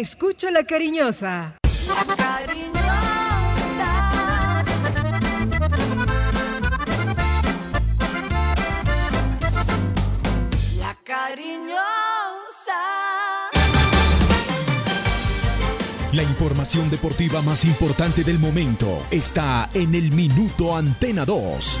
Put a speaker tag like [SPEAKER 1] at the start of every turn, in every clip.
[SPEAKER 1] Escucho la cariñosa.
[SPEAKER 2] La cariñosa. La cariñosa.
[SPEAKER 3] La información deportiva más importante del momento está en el Minuto Antena 2.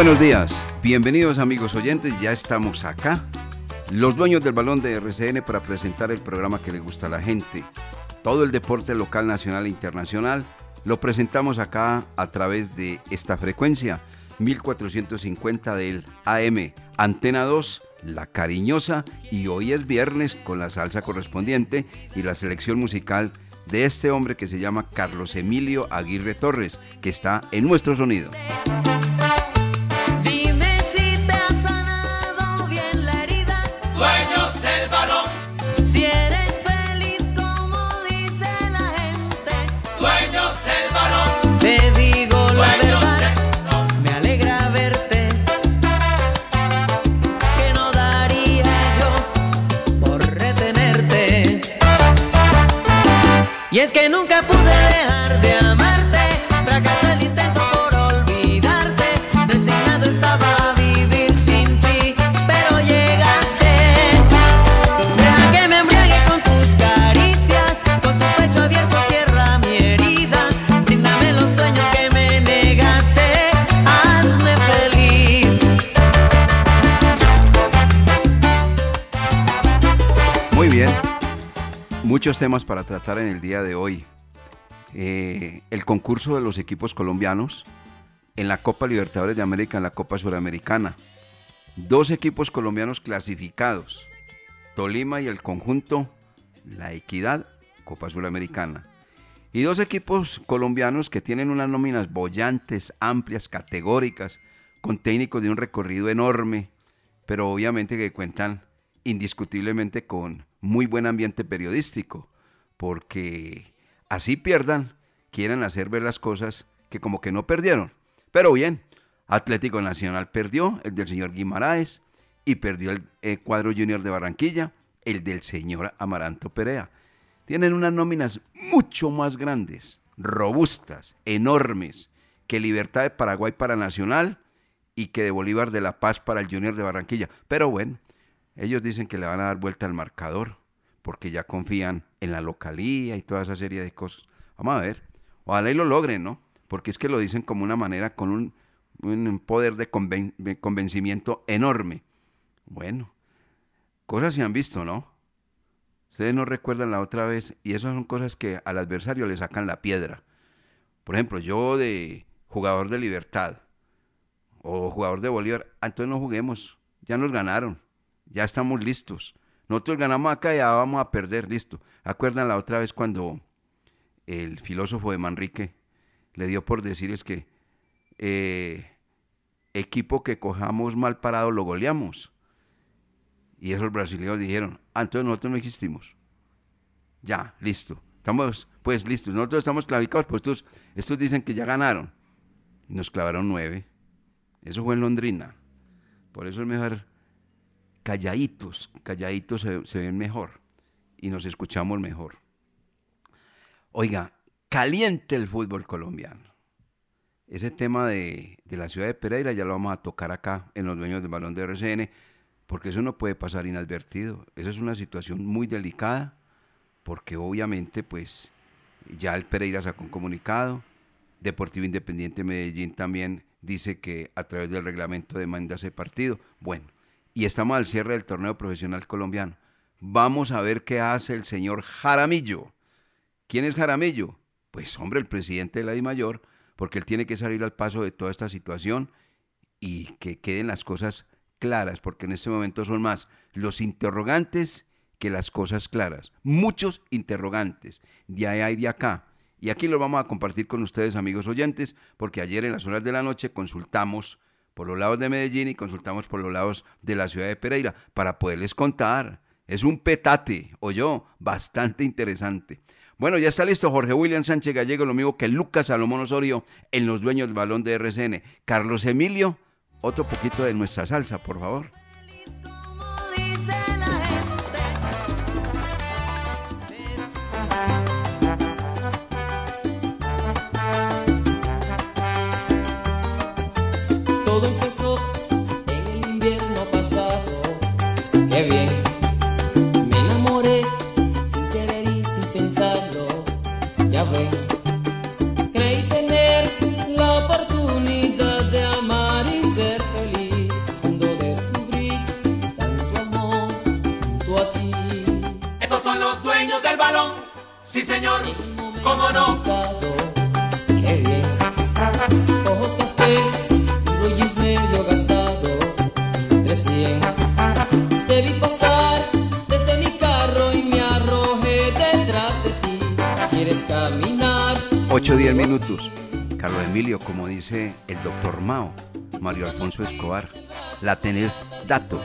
[SPEAKER 4] Buenos días, bienvenidos amigos oyentes, ya estamos acá, los dueños del balón de RCN para presentar el programa que le gusta a la gente. Todo el deporte local, nacional e internacional lo presentamos acá a través de esta frecuencia 1450 del AM, Antena 2, La Cariñosa y hoy es viernes con la salsa correspondiente y la selección musical de este hombre que se llama Carlos Emilio Aguirre Torres, que está en nuestro sonido.
[SPEAKER 5] Es que nunca pude
[SPEAKER 4] Muchos temas para tratar en el día de hoy. Eh, el concurso de los equipos colombianos en la Copa Libertadores de América, en la Copa Suramericana. Dos equipos colombianos clasificados. Tolima y el conjunto La Equidad, Copa Suramericana. Y dos equipos colombianos que tienen unas nóminas bollantes, amplias, categóricas, con técnicos de un recorrido enorme, pero obviamente que cuentan indiscutiblemente con muy buen ambiente periodístico, porque así pierdan, quieren hacer ver las cosas que como que no perdieron. Pero bien, Atlético Nacional perdió, el del señor Guimaraes, y perdió el eh, cuadro junior de Barranquilla, el del señor Amaranto Perea. Tienen unas nóminas mucho más grandes, robustas, enormes, que Libertad de Paraguay para Nacional y que de Bolívar de La Paz para el Junior de Barranquilla. Pero bueno, ellos dicen que le van a dar vuelta al marcador porque ya confían en la localía y toda esa serie de cosas. Vamos a ver. Ojalá y lo logren, ¿no? Porque es que lo dicen como una manera, con un, un poder de, convencimiento enorme. Bueno, cosas se han visto, ¿no? Ustedes no recuerdan la otra vez, y esas son cosas que al adversario le sacan la piedra. Por ejemplo, yo de jugador de Libertad o jugador de Bolívar, ah, entonces no juguemos, ya nos ganaron, ya estamos listos. Nosotros ganamos acá y ya vamos a perder, listo. ¿Acuerdan la otra vez cuando el filósofo de Manrique le dio por decirles que eh, equipo que cojamos mal parado lo goleamos? Y esos brasileños dijeron, ah, entonces nosotros no existimos. Ya, listo. Estamos, pues, listos. Nosotros estamos clavicados, pues estos, estos dicen que ya ganaron. Y nos clavaron nueve. Eso fue en Londrina. Por eso es mejor calladitos, calladitos se, ven mejor y nos escuchamos mejor. Oiga, caliente el fútbol colombiano. Ese tema de, de, la ciudad de Pereira ya lo vamos a tocar acá en los dueños del balón de RCN porque eso no puede pasar inadvertido. Esa es una situación muy delicada, porque obviamente pues ya el Pereira sacó un comunicado, Deportivo Independiente Medellín también dice que a través del reglamento demanda ese partido. Bueno, y estamos al cierre del torneo profesional colombiano. Vamos a ver qué hace el señor Jaramillo. ¿Quién es Jaramillo? Pues hombre, el presidente de la DIMAYOR, porque él tiene que salir al paso de toda esta situación y que queden las cosas claras, porque en este momento son más los interrogantes que las cosas claras. Muchos interrogantes, de ahí y de acá. Y aquí lo vamos a compartir con ustedes, amigos oyentes, porque ayer en las horas de la noche consultamos por los lados de Medellín y consultamos por los lados de la ciudad de Pereira para poderles contar. Es un petate, o yo, bastante interesante. Bueno, ya está listo Jorge William Sánchez Gallego, lo mismo que Lucas Salomón Osorio en los dueños del balón de RCN. Carlos Emilio otro poquito de nuestra salsa, por favor. 8 o 10 minutos. Carlos Emilio, como dice el doctor Mao, Mario Alfonso Escobar, la tenés dato.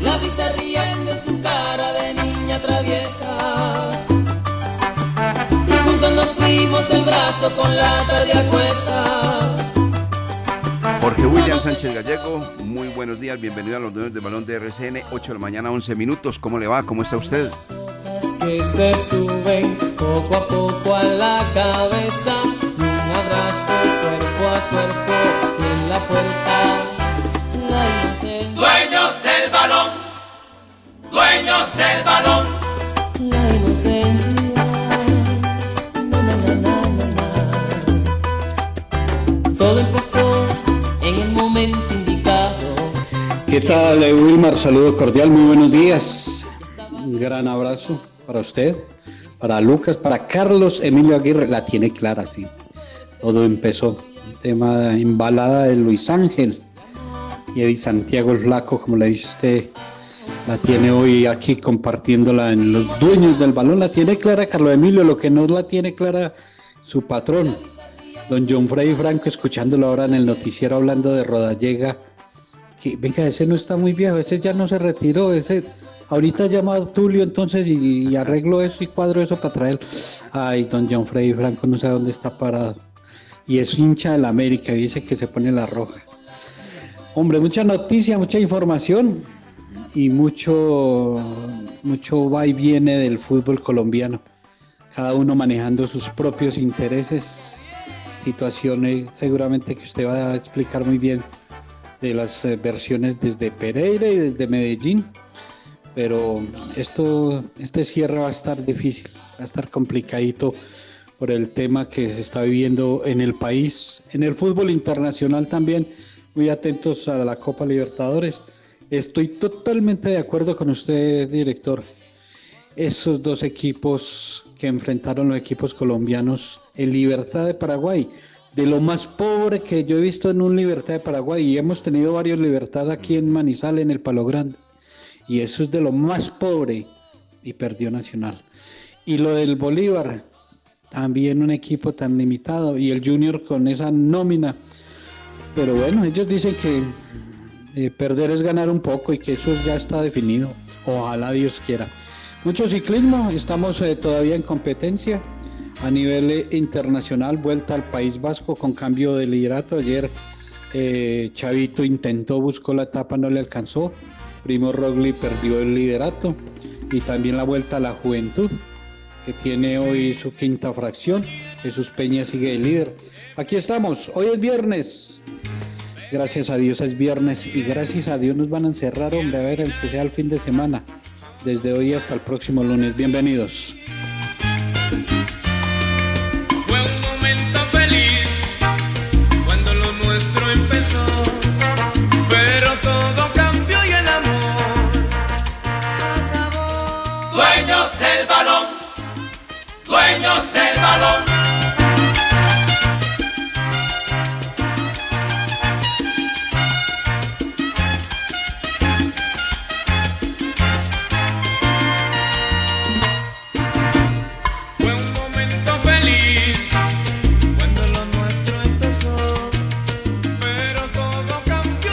[SPEAKER 5] La brisa riendo en su cara de niña traviesa. Y juntos nos fuimos del brazo con la tarde acuesta.
[SPEAKER 4] Jorge William Sánchez Gallego, muy buenos días, bienvenido a los dueños del balón de RCN, 8 de la mañana, 11 minutos. ¿Cómo le va? ¿Cómo está usted?
[SPEAKER 5] Que se suben poco a poco a la cabeza, un abrazo cuerpo a cuerpo en la puerta.
[SPEAKER 6] Dueños del balón, dueños del balón.
[SPEAKER 5] La inocencia. Na, na, na, Todo empezó en el momento indicado.
[SPEAKER 7] ¿Qué tal, eh, Wilmar? Saludo cordial, muy buenos días. Un gran abrazo para usted, para Lucas, para Carlos Emilio Aguirre. La tiene clara, sí. Todo empezó. El tema embalada de Luis Ángel y Eddie Santiago el Flaco, como le dice usted, La tiene hoy aquí compartiéndola en los dueños del balón. La tiene clara Carlos Emilio, lo que no la tiene clara su patrón, don John Freddy Franco, escuchándolo ahora en el noticiero hablando de Rodallega. Que, venga, ese no está muy viejo, ese ya no se retiró, ese ahorita llama a Tulio entonces y, arreglo eso y cuadro eso para traer. Ay, don John Freddy Franco no sé dónde está parado. Y es hincha del América, dice que se pone la roja. Hombre, mucha noticia, mucha información y mucho, mucho va y viene del fútbol colombiano. Cada uno manejando sus propios intereses, situaciones seguramente que usted va a explicar muy bien de las eh, versiones desde Pereira y desde Medellín. Pero esto, este cierre va a estar difícil, va a estar complicadito por el tema que se está viviendo en el país, en el fútbol internacional también. Muy atentos a la Copa Libertadores Estoy totalmente de acuerdo con usted, director. Esos dos equipos que enfrentaron los equipos colombianos, el Libertad de Paraguay, de lo más pobre que yo he visto en un Libertad de Paraguay, y hemos tenido varios Libertad aquí en Manizales, en el Palo Grande, y eso es de lo más pobre, y perdió Nacional. Y lo del Bolívar, también un equipo tan limitado, y el Junior con esa nómina. Pero bueno, ellos dicen que eh, perder es ganar un poco y que eso ya está definido. Ojalá Dios quiera. Mucho ciclismo, estamos eh, todavía en competencia a nivel eh, internacional, vuelta al País Vasco con cambio de liderato. Ayer Chavito intentó, buscó la etapa, no le alcanzó. Primo Rogli perdió el liderato y también la vuelta a la juventud, que tiene hoy su quinta fracción. Jesús Peña sigue el líder. Aquí estamos, hoy es viernes. Gracias a Dios es viernes y gracias a Dios nos van a encerrar, hombre, a ver, que sea el fin de semana. Desde hoy hasta el próximo lunes. Bienvenidos.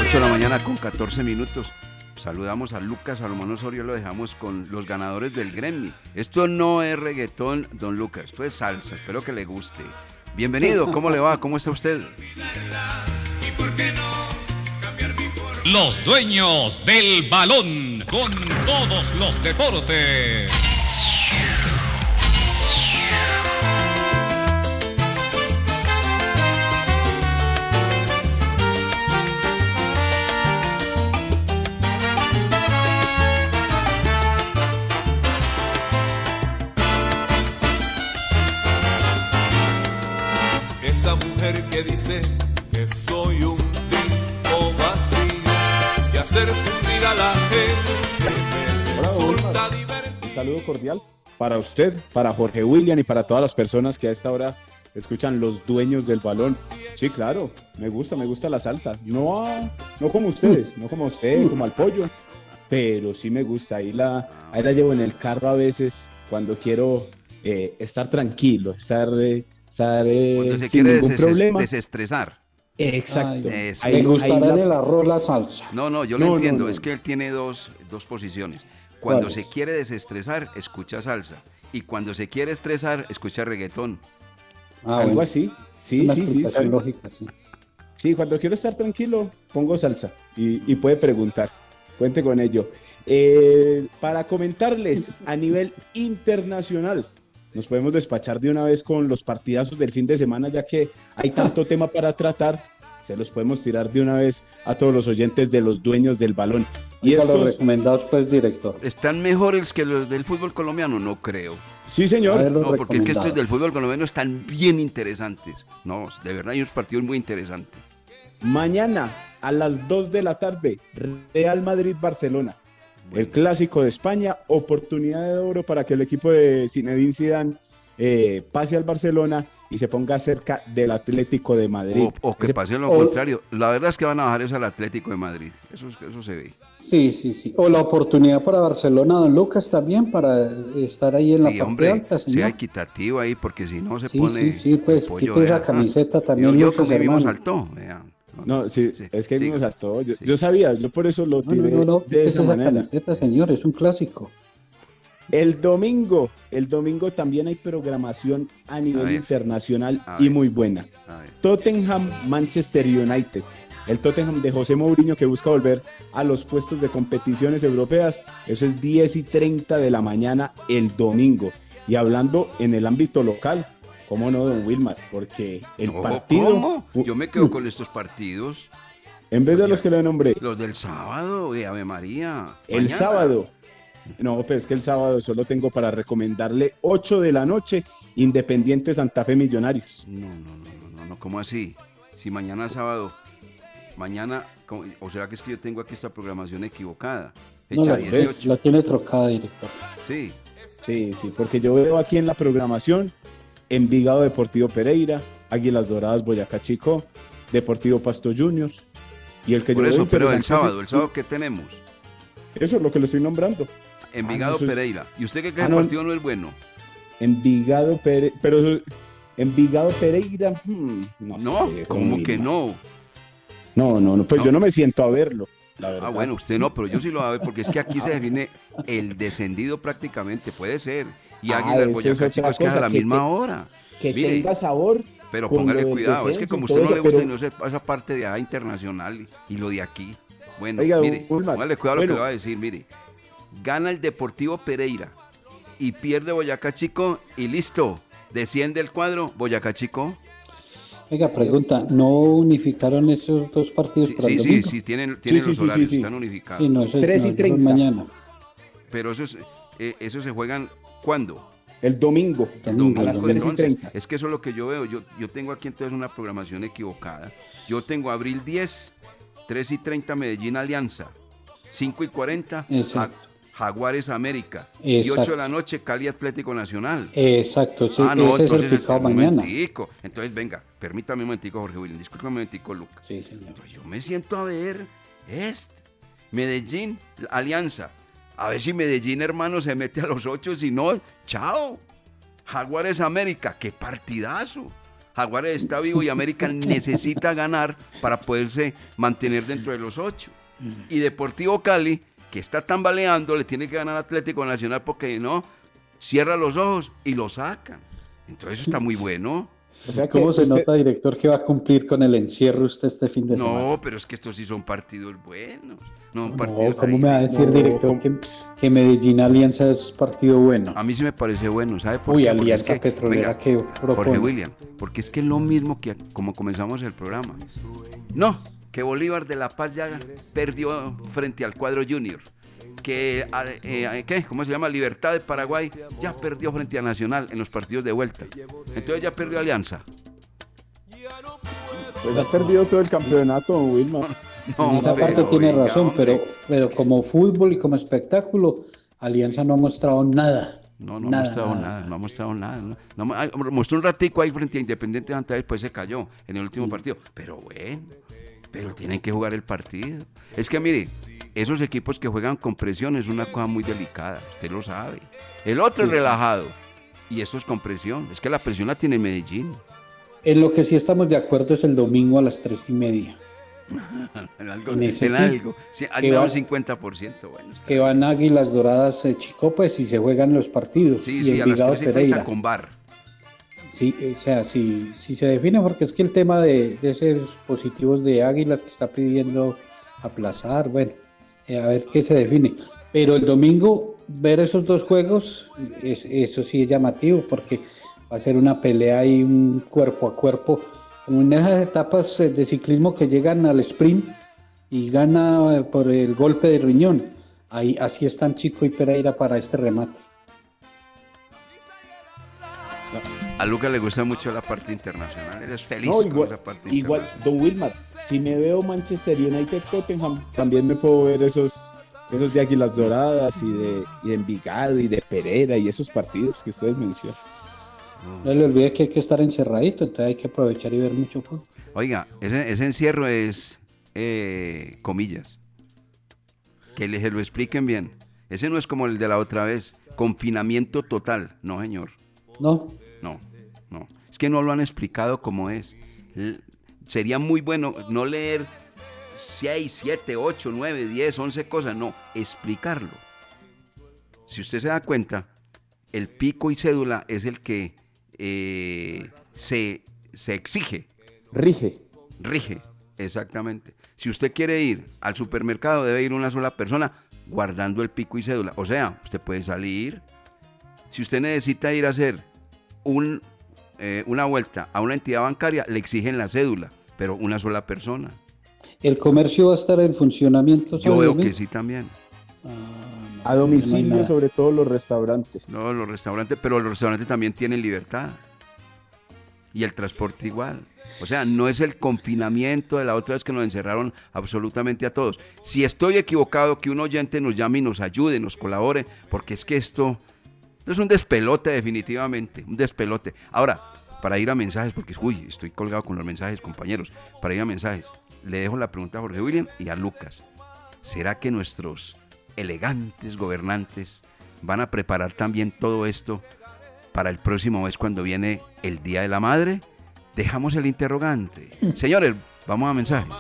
[SPEAKER 4] 8 de la mañana con 14 minutos. Saludamos a Lucas Salomón Osorio, lo dejamos con los ganadores del Grammy. Esto no es reggaetón, don Lucas, esto es salsa, espero que le guste. Bienvenido, ¿cómo le va? ¿Cómo está usted?
[SPEAKER 3] Los dueños del balón con todos los deportes.
[SPEAKER 6] Que dice que soy un tipo vacío y hacer sufrir a la gente me resulta divertido.
[SPEAKER 8] Un saludo cordial para usted, para Jorge William y para todas las personas que a esta hora escuchan los dueños del balón. Sí, claro, me gusta, me gusta la salsa. No, no como ustedes, no como usted, como al pollo, pero sí me gusta. Ahí la, ahí la llevo en el carro a veces cuando quiero eh, estar tranquilo, estar, eh, estar eh,
[SPEAKER 4] Cuando se
[SPEAKER 8] sin
[SPEAKER 4] quiere
[SPEAKER 8] ningún
[SPEAKER 4] deses-
[SPEAKER 8] problema.
[SPEAKER 4] desestresar.
[SPEAKER 8] Exacto.
[SPEAKER 4] Eso.
[SPEAKER 8] Ahí-
[SPEAKER 7] Me gustará
[SPEAKER 8] ahí la-
[SPEAKER 7] en el arroz la salsa.
[SPEAKER 4] No, no, yo
[SPEAKER 8] No,
[SPEAKER 4] lo
[SPEAKER 8] no,
[SPEAKER 4] entiendo,
[SPEAKER 8] no.
[SPEAKER 4] es que él tiene dos, dos posiciones. Cuando se quiere desestresar, escucha salsa. Y cuando se quiere estresar, escucha reggaetón.
[SPEAKER 7] Ah,
[SPEAKER 8] Algo
[SPEAKER 7] bueno.
[SPEAKER 8] así. Sí, sí, sí.
[SPEAKER 7] lógica, sí.
[SPEAKER 8] Sí, cuando quiero estar tranquilo, pongo salsa y, y puede preguntar. Cuente con ello. Eh, para comentarles a nivel internacional, nos podemos despachar de una vez con los partidazos del fin de semana, ya que hay tanto tema para tratar. Se los podemos tirar de una vez a todos los oyentes de los dueños del balón. Y
[SPEAKER 7] Oiga, los
[SPEAKER 8] estos,
[SPEAKER 7] recomendados, pues, director.
[SPEAKER 4] ¿Están mejores que los del fútbol colombiano? No creo.
[SPEAKER 8] sí, señor.
[SPEAKER 4] No, porque es que estos del fútbol colombiano están bien interesantes. No, de verdad hay unos partidos muy interesantes.
[SPEAKER 8] Mañana a las 2 de la tarde, Real Madrid-Barcelona. El clásico de España, oportunidad de oro para que el equipo de Zinedine Zidane eh, pase al Barcelona y se ponga cerca del Atlético de Madrid.
[SPEAKER 4] O, o que pase lo
[SPEAKER 7] o-
[SPEAKER 4] contrario. La verdad es que van a bajar eso al Atlético de Madrid. Eso, es- eso se ve.
[SPEAKER 7] Sí, sí, sí. O la oportunidad para Barcelona, don Lucas, también, para estar ahí en la
[SPEAKER 4] Sí,
[SPEAKER 7] parte
[SPEAKER 4] hombre,
[SPEAKER 7] alta,
[SPEAKER 4] sea
[SPEAKER 7] señor.
[SPEAKER 4] equitativo ahí, porque si no se
[SPEAKER 7] Sí,
[SPEAKER 4] pone.
[SPEAKER 7] sí, sí, pues, quite esa
[SPEAKER 4] vea.
[SPEAKER 7] camiseta también,
[SPEAKER 4] Yo, yo
[SPEAKER 7] Lucas,
[SPEAKER 4] como mismo
[SPEAKER 7] hermano.
[SPEAKER 4] saltó, vea.
[SPEAKER 8] No, sí, es que
[SPEAKER 4] siga.
[SPEAKER 8] me saltó. Yo, yo sabía, yo por eso lo
[SPEAKER 7] No,
[SPEAKER 8] tiré
[SPEAKER 7] no, no, no,
[SPEAKER 8] de esa
[SPEAKER 7] esa
[SPEAKER 8] manera.
[SPEAKER 7] camiseta, señor, es un clásico.
[SPEAKER 8] El domingo, el domingo también hay programación a nivel internacional
[SPEAKER 4] A
[SPEAKER 8] y muy buena. Tottenham, Manchester United. El Tottenham de José Mourinho que busca volver a los puestos de competiciones europeas. Eso es 10 y 30 de la mañana el domingo. Y hablando en el ámbito local, ¿cómo no, don Wilmar? Porque el
[SPEAKER 4] No,
[SPEAKER 8] partido,
[SPEAKER 4] ¿cómo? Yo me quedo con estos partidos.
[SPEAKER 8] en vez de los que le nombré,
[SPEAKER 4] Los del sábado, eh, Ave María.
[SPEAKER 8] El
[SPEAKER 4] Mañana.
[SPEAKER 8] sábado. No, pues es que el sábado solo tengo para recomendarle 8 de la noche, Independiente Santa Fe Millonarios.
[SPEAKER 4] No, no, no, no, no, ¿cómo así? Si mañana es sábado, mañana, o será que es que yo tengo aquí esta programación equivocada.
[SPEAKER 7] No,
[SPEAKER 4] Hecha
[SPEAKER 7] la,
[SPEAKER 4] 18.
[SPEAKER 7] la tiene trocada, director.
[SPEAKER 4] Sí,
[SPEAKER 8] Sí, sí, porque yo veo aquí en la programación Envigado Deportivo Pereira, Águilas Doradas Boyacá Chico, Deportivo Pasto Juniors. Y el que
[SPEAKER 4] por
[SPEAKER 8] yo
[SPEAKER 4] eso, pero el sábado, el sábado, ¿qué tenemos?
[SPEAKER 8] Eso es lo que le estoy nombrando.
[SPEAKER 4] Envigado
[SPEAKER 8] es-
[SPEAKER 4] Pereira. ¿Y usted cree que
[SPEAKER 8] Ah,
[SPEAKER 4] el partido no es bueno?
[SPEAKER 8] Envigado Pereira, pero eso- Envigado Pereira, hmm, no,
[SPEAKER 4] No,
[SPEAKER 8] sé,
[SPEAKER 4] ¿cómo que no?
[SPEAKER 8] No, no, no, pues
[SPEAKER 4] No.
[SPEAKER 8] yo no me siento a verlo, la verdad.
[SPEAKER 4] Ah, bueno, usted no, pero yo sí lo voy a ver porque es que aquí se define el descendido prácticamente, puede ser. Y
[SPEAKER 8] Ah,
[SPEAKER 4] Águila Boyacá,
[SPEAKER 8] es
[SPEAKER 4] chicos, que es a la misma
[SPEAKER 8] te-
[SPEAKER 4] hora.
[SPEAKER 8] Que
[SPEAKER 4] Mire,
[SPEAKER 8] tenga sabor.
[SPEAKER 4] Pero póngale cuidado, es que como usted no
[SPEAKER 8] eso,
[SPEAKER 4] le gusta
[SPEAKER 8] pero-
[SPEAKER 4] y no se- esa parte de A internacional y, lo de aquí. Bueno,
[SPEAKER 8] Oiga,
[SPEAKER 4] mire, póngale cuidado a lo que
[SPEAKER 8] bueno.
[SPEAKER 4] le va a decir, mire. Gana el Deportivo Pereira y pierde Boyacá Chico y listo. Desciende el cuadro, Boyacá Chico.
[SPEAKER 7] Oiga, pregunta, ¿no unificaron esos dos partidos
[SPEAKER 4] Sí,
[SPEAKER 7] para
[SPEAKER 4] sí,
[SPEAKER 7] el
[SPEAKER 4] sí,
[SPEAKER 7] domingo?
[SPEAKER 4] sí, tienen, tienen
[SPEAKER 8] sí,
[SPEAKER 4] los
[SPEAKER 8] sí,
[SPEAKER 4] horarios,
[SPEAKER 8] sí, sí.
[SPEAKER 4] están unificados.
[SPEAKER 7] Sí, no, eso,
[SPEAKER 8] 3 y
[SPEAKER 7] no, eso es
[SPEAKER 8] 30.
[SPEAKER 7] mañana.
[SPEAKER 4] Pero eso, es, eh, eso se juegan, ¿cuándo?
[SPEAKER 8] El domingo,
[SPEAKER 4] El
[SPEAKER 7] Domingo,
[SPEAKER 8] a las
[SPEAKER 7] domingo.
[SPEAKER 8] 3 y
[SPEAKER 4] Entonces,
[SPEAKER 8] 30.
[SPEAKER 4] es que eso es lo que yo veo. Yo, yo tengo aquí entonces una programación equivocada. Yo tengo abril 10, 3 y 30 Medellín Alianza, 5 y 40
[SPEAKER 7] Exacto.
[SPEAKER 4] Ja- Jaguares América y
[SPEAKER 7] Exacto.
[SPEAKER 4] 8 de la noche Cali Atlético Nacional.
[SPEAKER 7] Exacto, sí,
[SPEAKER 4] ah, no,
[SPEAKER 7] ese es el
[SPEAKER 4] entonces
[SPEAKER 7] picado mañana.
[SPEAKER 4] momentico. Entonces, venga, permítame un momentico, Jorge William. Discúlpame un momentico, Lucas.
[SPEAKER 7] Sí, señor.
[SPEAKER 4] Pues yo me siento a ver este. Medellín, Alianza. A ver si Medellín, hermano, se mete a los ocho. Si no, chao. Jaguares América, qué partidazo. Jaguares está vivo y América necesita ganar para poderse mantener dentro de los ocho. Y Deportivo Cali, que está tambaleando, le tiene que ganar Atlético Nacional porque no, cierra los ojos y lo sacan. Entonces eso está muy bueno.
[SPEAKER 8] O sea
[SPEAKER 7] ¿Cómo se
[SPEAKER 8] usted-
[SPEAKER 7] nota, director, que va a cumplir con el encierro usted este fin de semana?
[SPEAKER 4] No, pero es que estos sí son partidos buenos. No,
[SPEAKER 7] No,
[SPEAKER 4] partidos
[SPEAKER 7] ¿cómo
[SPEAKER 4] ahí
[SPEAKER 7] me va a
[SPEAKER 4] de-
[SPEAKER 7] decir,
[SPEAKER 8] No,
[SPEAKER 7] director, que, que Medellín Alianza es partido bueno?
[SPEAKER 4] A mí sí me parece bueno, ¿sabe por
[SPEAKER 7] Uy,
[SPEAKER 4] qué?
[SPEAKER 7] Alianza
[SPEAKER 4] es que-
[SPEAKER 7] Petrolera
[SPEAKER 4] venga,
[SPEAKER 7] que
[SPEAKER 4] Jorge
[SPEAKER 7] propone.
[SPEAKER 4] William, porque es que es lo mismo que como comenzamos el programa. No, que Bolívar de La Paz ya perdió frente al cuadro Junior. Que, ah, eh, ¿qué? ¿Cómo se llama? Libertad de Paraguay ya perdió frente a Nacional en los partidos de vuelta. Entonces ya perdió Alianza.
[SPEAKER 8] Pues ha perdido todo el campeonato, don Wilmar.
[SPEAKER 4] No,
[SPEAKER 7] en esa
[SPEAKER 4] pero,
[SPEAKER 7] parte tiene
[SPEAKER 4] oiga,
[SPEAKER 7] razón, pero, pero como fútbol y como espectáculo, Alianza no ha mostrado nada.
[SPEAKER 4] No, no ha mostrado nada.
[SPEAKER 7] nada.
[SPEAKER 4] no ha mostrado nada. No, No mostró un ratico ahí frente a Independiente Fe, después se cayó en el último partido. Pero bueno, pero tienen que jugar el partido. Es que mire, esos equipos que juegan con presión es una cosa muy delicada, usted lo sabe. El otro es relajado y esto es con presión. Es que la presión la tiene Medellín.
[SPEAKER 7] En lo que sí estamos de acuerdo es el domingo a las tres y media,
[SPEAKER 4] En algo,
[SPEAKER 7] En
[SPEAKER 4] en algo. Sí, al menos
[SPEAKER 7] va-
[SPEAKER 4] un 50%. Bueno,
[SPEAKER 7] que van Águilas Doradas eh, Chico, pues y se juegan los partidos.
[SPEAKER 4] Sí,
[SPEAKER 7] y
[SPEAKER 4] sí, a las
[SPEAKER 7] Envigado
[SPEAKER 4] 3 y 30
[SPEAKER 7] Pereira.
[SPEAKER 4] con bar.
[SPEAKER 7] Sí, o sea, si, si se define, porque es que el tema de, de esos positivos de Águilas que está pidiendo aplazar, bueno, eh, a ver qué se define. Pero el domingo, ver esos dos juegos, es- eso sí es llamativo, porque va a ser una pelea y un cuerpo a cuerpo, como en esas etapas eh, de ciclismo que llegan al sprint y gana eh, por el golpe de riñón. Ahí, así están Chico y Pereira para este remate.
[SPEAKER 4] A Lucas le gusta mucho la parte internacional. Eres feliz
[SPEAKER 8] No,
[SPEAKER 4] con
[SPEAKER 8] igual,
[SPEAKER 4] esa parte
[SPEAKER 8] igual,
[SPEAKER 4] internacional.
[SPEAKER 8] Don Wilmar, si me veo Manchester United Tottenham, también me puedo ver esos, esos de Águilas Doradas y de, y de Envigado y de Pereira y esos partidos que ustedes mencionan.
[SPEAKER 7] No le olvide que hay que estar encerradito, entonces hay que aprovechar y ver mucho fútbol.
[SPEAKER 4] Oiga, ese, ese encierro es, eh, comillas, que les lo expliquen bien. Ese no es como el de la otra vez, confinamiento total, no señor.
[SPEAKER 7] No,
[SPEAKER 4] no. Es que no lo han explicado como es. Sería muy bueno no leer 6, 7, 8, 9, 10, 11 cosas, no, explicarlo. Si usted se da cuenta, el pico y cédula es el que eh, se, se exige.
[SPEAKER 8] Rige.
[SPEAKER 4] Rige, exactamente. Si usted quiere ir al supermercado, debe ir una sola persona guardando el pico y cédula. O sea, usted puede salir. Si usted necesita ir a hacer un, eh, una vuelta a una entidad bancaria, le exigen la cédula, pero una sola persona.
[SPEAKER 7] ¿El comercio va a estar en funcionamiento?
[SPEAKER 4] Yo veo que sí también.
[SPEAKER 8] A domicilio, sobre todo los restaurantes.
[SPEAKER 4] No, los restaurantes, pero los restaurantes también tienen libertad. Y el transporte igual. O sea, no es el confinamiento de la otra vez que nos encerraron absolutamente a todos. Si estoy equivocado, que un oyente nos llame y nos ayude, nos colabore, porque es que esto es un despelote definitivamente, un despelote. Ahora, para ir a mensajes, porque uy, estoy colgado con los mensajes, compañeros, para ir a mensajes, le dejo la pregunta a Jorge William y a Lucas. ¿Será que nuestros elegantes gobernantes van a preparar también todo esto para el próximo mes cuando viene el Día de la Madre? Dejamos el interrogante. Señores, vamos a mensajes.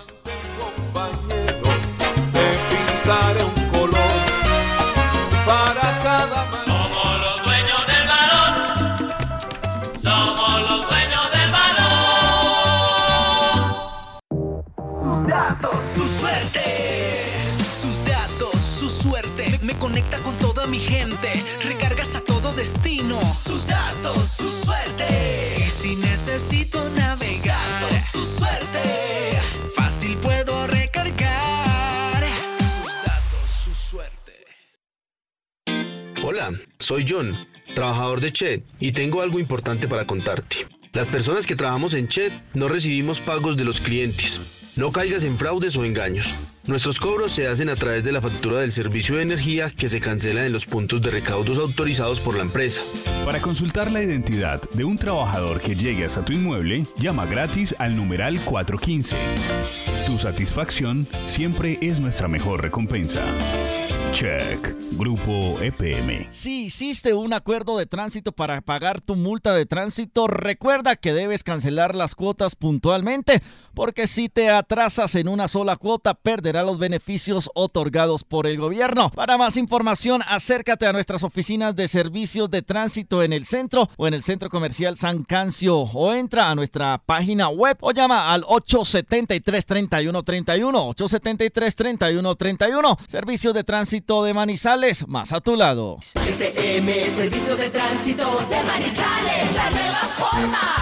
[SPEAKER 9] Suerte. Me conecta con toda mi gente. Recargas a todo destino. Sus datos, su suerte. Y si necesito navegar, su suerte. Fácil puedo recargar. Sus datos, su suerte.
[SPEAKER 10] Hola, soy John, trabajador de Chet, y tengo algo importante para contarte. Las personas que trabajamos en Chet no recibimos pagos de los clientes. No caigas en fraudes o engaños. Nuestros cobros se hacen a través de la factura del servicio de energía que se cancela en los puntos de recaudos autorizados por la empresa.
[SPEAKER 11] Para consultar la identidad de un trabajador que llegue hasta tu inmueble, llama gratis al numeral 415. Tu satisfacción siempre es nuestra mejor recompensa. Check. Grupo EPM.
[SPEAKER 12] Si hiciste un acuerdo de tránsito para pagar tu multa de tránsito, recuerda que debes cancelar las cuotas puntualmente, porque si te atrasas en una sola cuota, perderás los beneficios otorgados por el gobierno. Para más información, acércate a nuestras oficinas de servicios de tránsito en el centro o en el centro comercial San Cancio o entra a nuestra página web o llama al 873-3131. 873-3131. Servicios de tránsito de Manizales, más a tu lado.
[SPEAKER 13] STM, Servicio de Tránsito de Manizales, la nueva forma.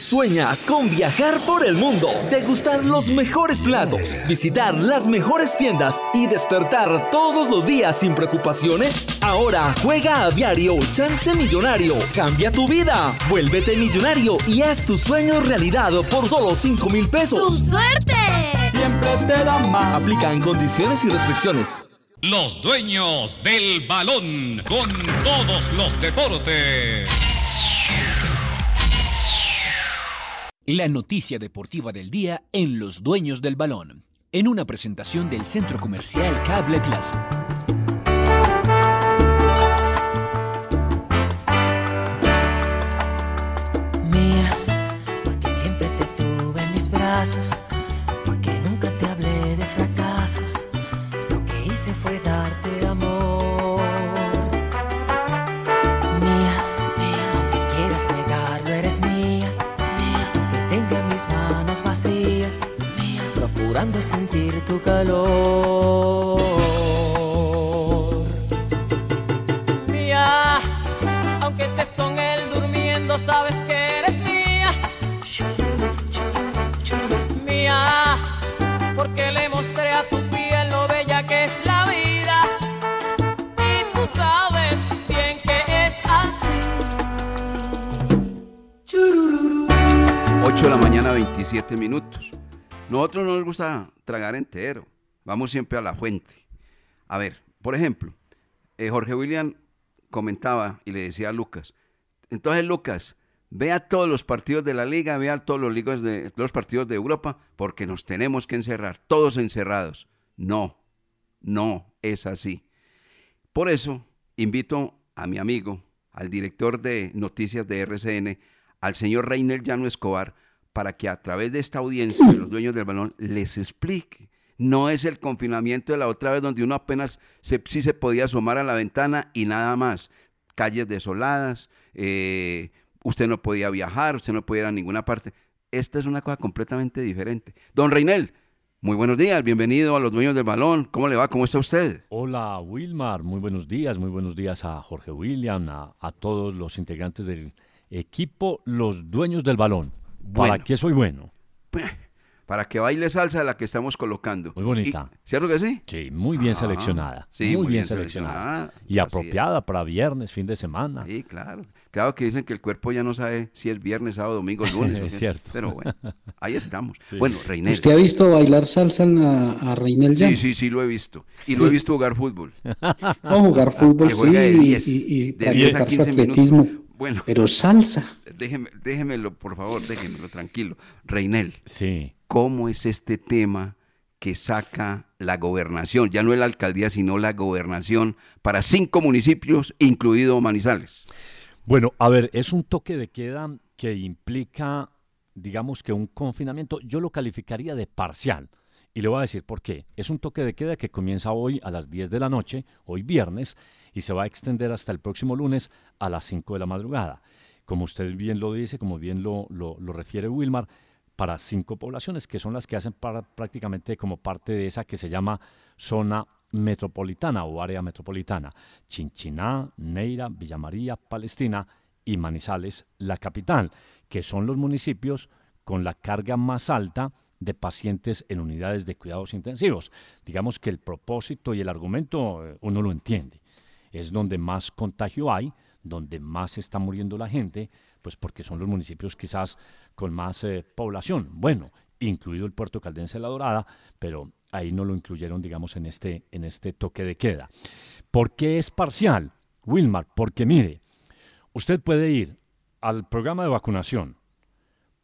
[SPEAKER 14] ¿Sueñas con viajar por el mundo, degustar los mejores platos, visitar las mejores tiendas y despertar todos los días sin preocupaciones? Ahora juega a diario Chance Millonario. Cambia tu vida. Vuélvete millonario y haz tus sueños realidad por solo 5 mil pesos.
[SPEAKER 13] suerte!
[SPEAKER 14] Siempre te da más. Aplican condiciones y restricciones.
[SPEAKER 15] Los dueños del balón con todos los deportes.
[SPEAKER 16] La noticia deportiva del día en Los Dueños del Balón, en una presentación del Centro Comercial Cable Plaza.
[SPEAKER 5] Calor.
[SPEAKER 17] mía. Aunque estés con él durmiendo, sabes que eres mía. Mía, porque le mostré a tu piel lo bella que es la vida. Y tú sabes bien que es así.
[SPEAKER 4] 8 de la mañana, 27 minutos. Nosotros no nos gusta tragar entero. Vamos siempre a la fuente. A ver, por ejemplo, eh, Jorge William comentaba y le decía a Lucas, entonces Lucas, vea todos los partidos de la liga, vea todos los, de, los partidos de Europa, porque nos tenemos que encerrar, todos encerrados. No, no es así. Por eso invito a mi amigo, al director de noticias de RCN, al señor Reiner Llano Escobar, para que a través de esta audiencia de los dueños del balón les explique. No es el confinamiento de la otra vez donde uno apenas se, sí se podía asomar a la ventana y nada más. Calles desoladas, eh, usted no podía viajar, usted no podía ir a ninguna parte. Esta es una cosa completamente diferente. Don Reinel, muy buenos días, bienvenido a los dueños del balón. ¿Cómo le va? ¿Cómo está usted?
[SPEAKER 18] Hola Wilmar, muy buenos días, muy buenos días a Jorge William, a, a todos los integrantes del equipo, los dueños del balón. ¿Para
[SPEAKER 4] Bueno.
[SPEAKER 18] qué soy bueno?
[SPEAKER 4] Para que baile salsa la que estamos colocando.
[SPEAKER 18] Muy bonita.
[SPEAKER 4] Y- ¿Cierto que sí?
[SPEAKER 18] Sí, muy bien
[SPEAKER 4] Ah,
[SPEAKER 18] seleccionada.
[SPEAKER 4] sí,
[SPEAKER 18] muy, bien, seleccionada. Y
[SPEAKER 4] Así es.
[SPEAKER 18] apropiada para viernes, fin de semana.
[SPEAKER 4] Sí, claro. Claro que dicen que el cuerpo ya no sabe si es viernes, sábado, domingo, lunes.
[SPEAKER 18] Es cierto.
[SPEAKER 4] Pero bueno, ahí estamos. Bueno, Reinel.
[SPEAKER 7] ¿Usted ha visto bailar salsa a, a Reinel Llano?
[SPEAKER 4] Sí, sí, sí, lo he visto. Y lo he visto jugar fútbol.
[SPEAKER 7] No, jugar fútbol
[SPEAKER 4] Que
[SPEAKER 7] sí,
[SPEAKER 4] juega de
[SPEAKER 7] y,
[SPEAKER 4] 10,
[SPEAKER 7] y- y
[SPEAKER 4] de 10 a
[SPEAKER 7] practicar su
[SPEAKER 4] 15 minutos. Bueno.
[SPEAKER 7] Pero salsa.
[SPEAKER 4] Déjeme, déjemelo, por favor, déjemelo tranquilo. Reinel.
[SPEAKER 18] Sí.
[SPEAKER 4] ¿Cómo es este tema que saca la gobernación? Ya no es la alcaldía, sino la gobernación para cinco municipios, incluido Manizales.
[SPEAKER 18] Bueno, a ver, es un toque de queda que implica, digamos que un confinamiento, yo lo calificaría de parcial. Y le voy a decir por qué. Es un toque de queda que comienza hoy a las 10 de la noche, hoy viernes, y se va a extender hasta el próximo lunes a las 5 de la madrugada. Como usted bien lo dice, como bien lo, refiere Wilmar, para cinco poblaciones, que son las que hacen prácticamente como parte de esa que se llama zona metropolitana o área metropolitana. Chinchiná, Neira, Villa María, Palestina y Manizales, la capital, que son los municipios con la carga más alta de pacientes en unidades de cuidados intensivos. Digamos que el propósito y el argumento eh, uno lo entiende. Es donde más contagio hay, donde más está muriendo la gente, pues porque son los municipios quizás con más eh, población. Bueno, incluido el puerto caldense de La Dorada, pero ahí no lo incluyeron, digamos, en este, en este toque de queda. ¿Por qué es parcial, Wilmar? Porque mire, usted puede ir al programa de vacunación,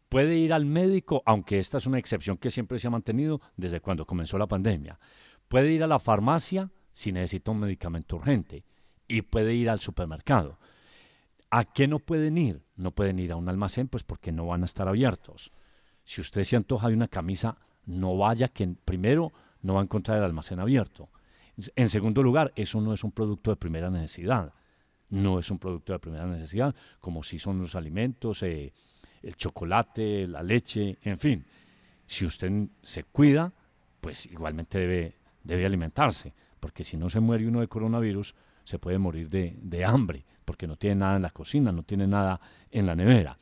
[SPEAKER 18] puede ir al médico, aunque esta es una excepción que siempre se ha mantenido desde cuando comenzó la pandemia, puede ir a la farmacia si necesita un medicamento urgente y puede ir al supermercado. ¿A qué no pueden ir? No pueden ir a un almacén, pues porque no van a estar abiertos. Si usted se antoja de una camisa, no vaya, que primero no va a encontrar el almacén abierto. En segundo lugar, eso no es un producto de primera necesidad. No es un producto de primera necesidad, como si son los alimentos, eh, el chocolate, la leche, en fin. Si usted se cuida, pues igualmente debe, debe alimentarse, porque si no se muere uno de coronavirus, se puede morir de, de hambre, porque no tiene nada en la cocina, no tiene nada en la nevera.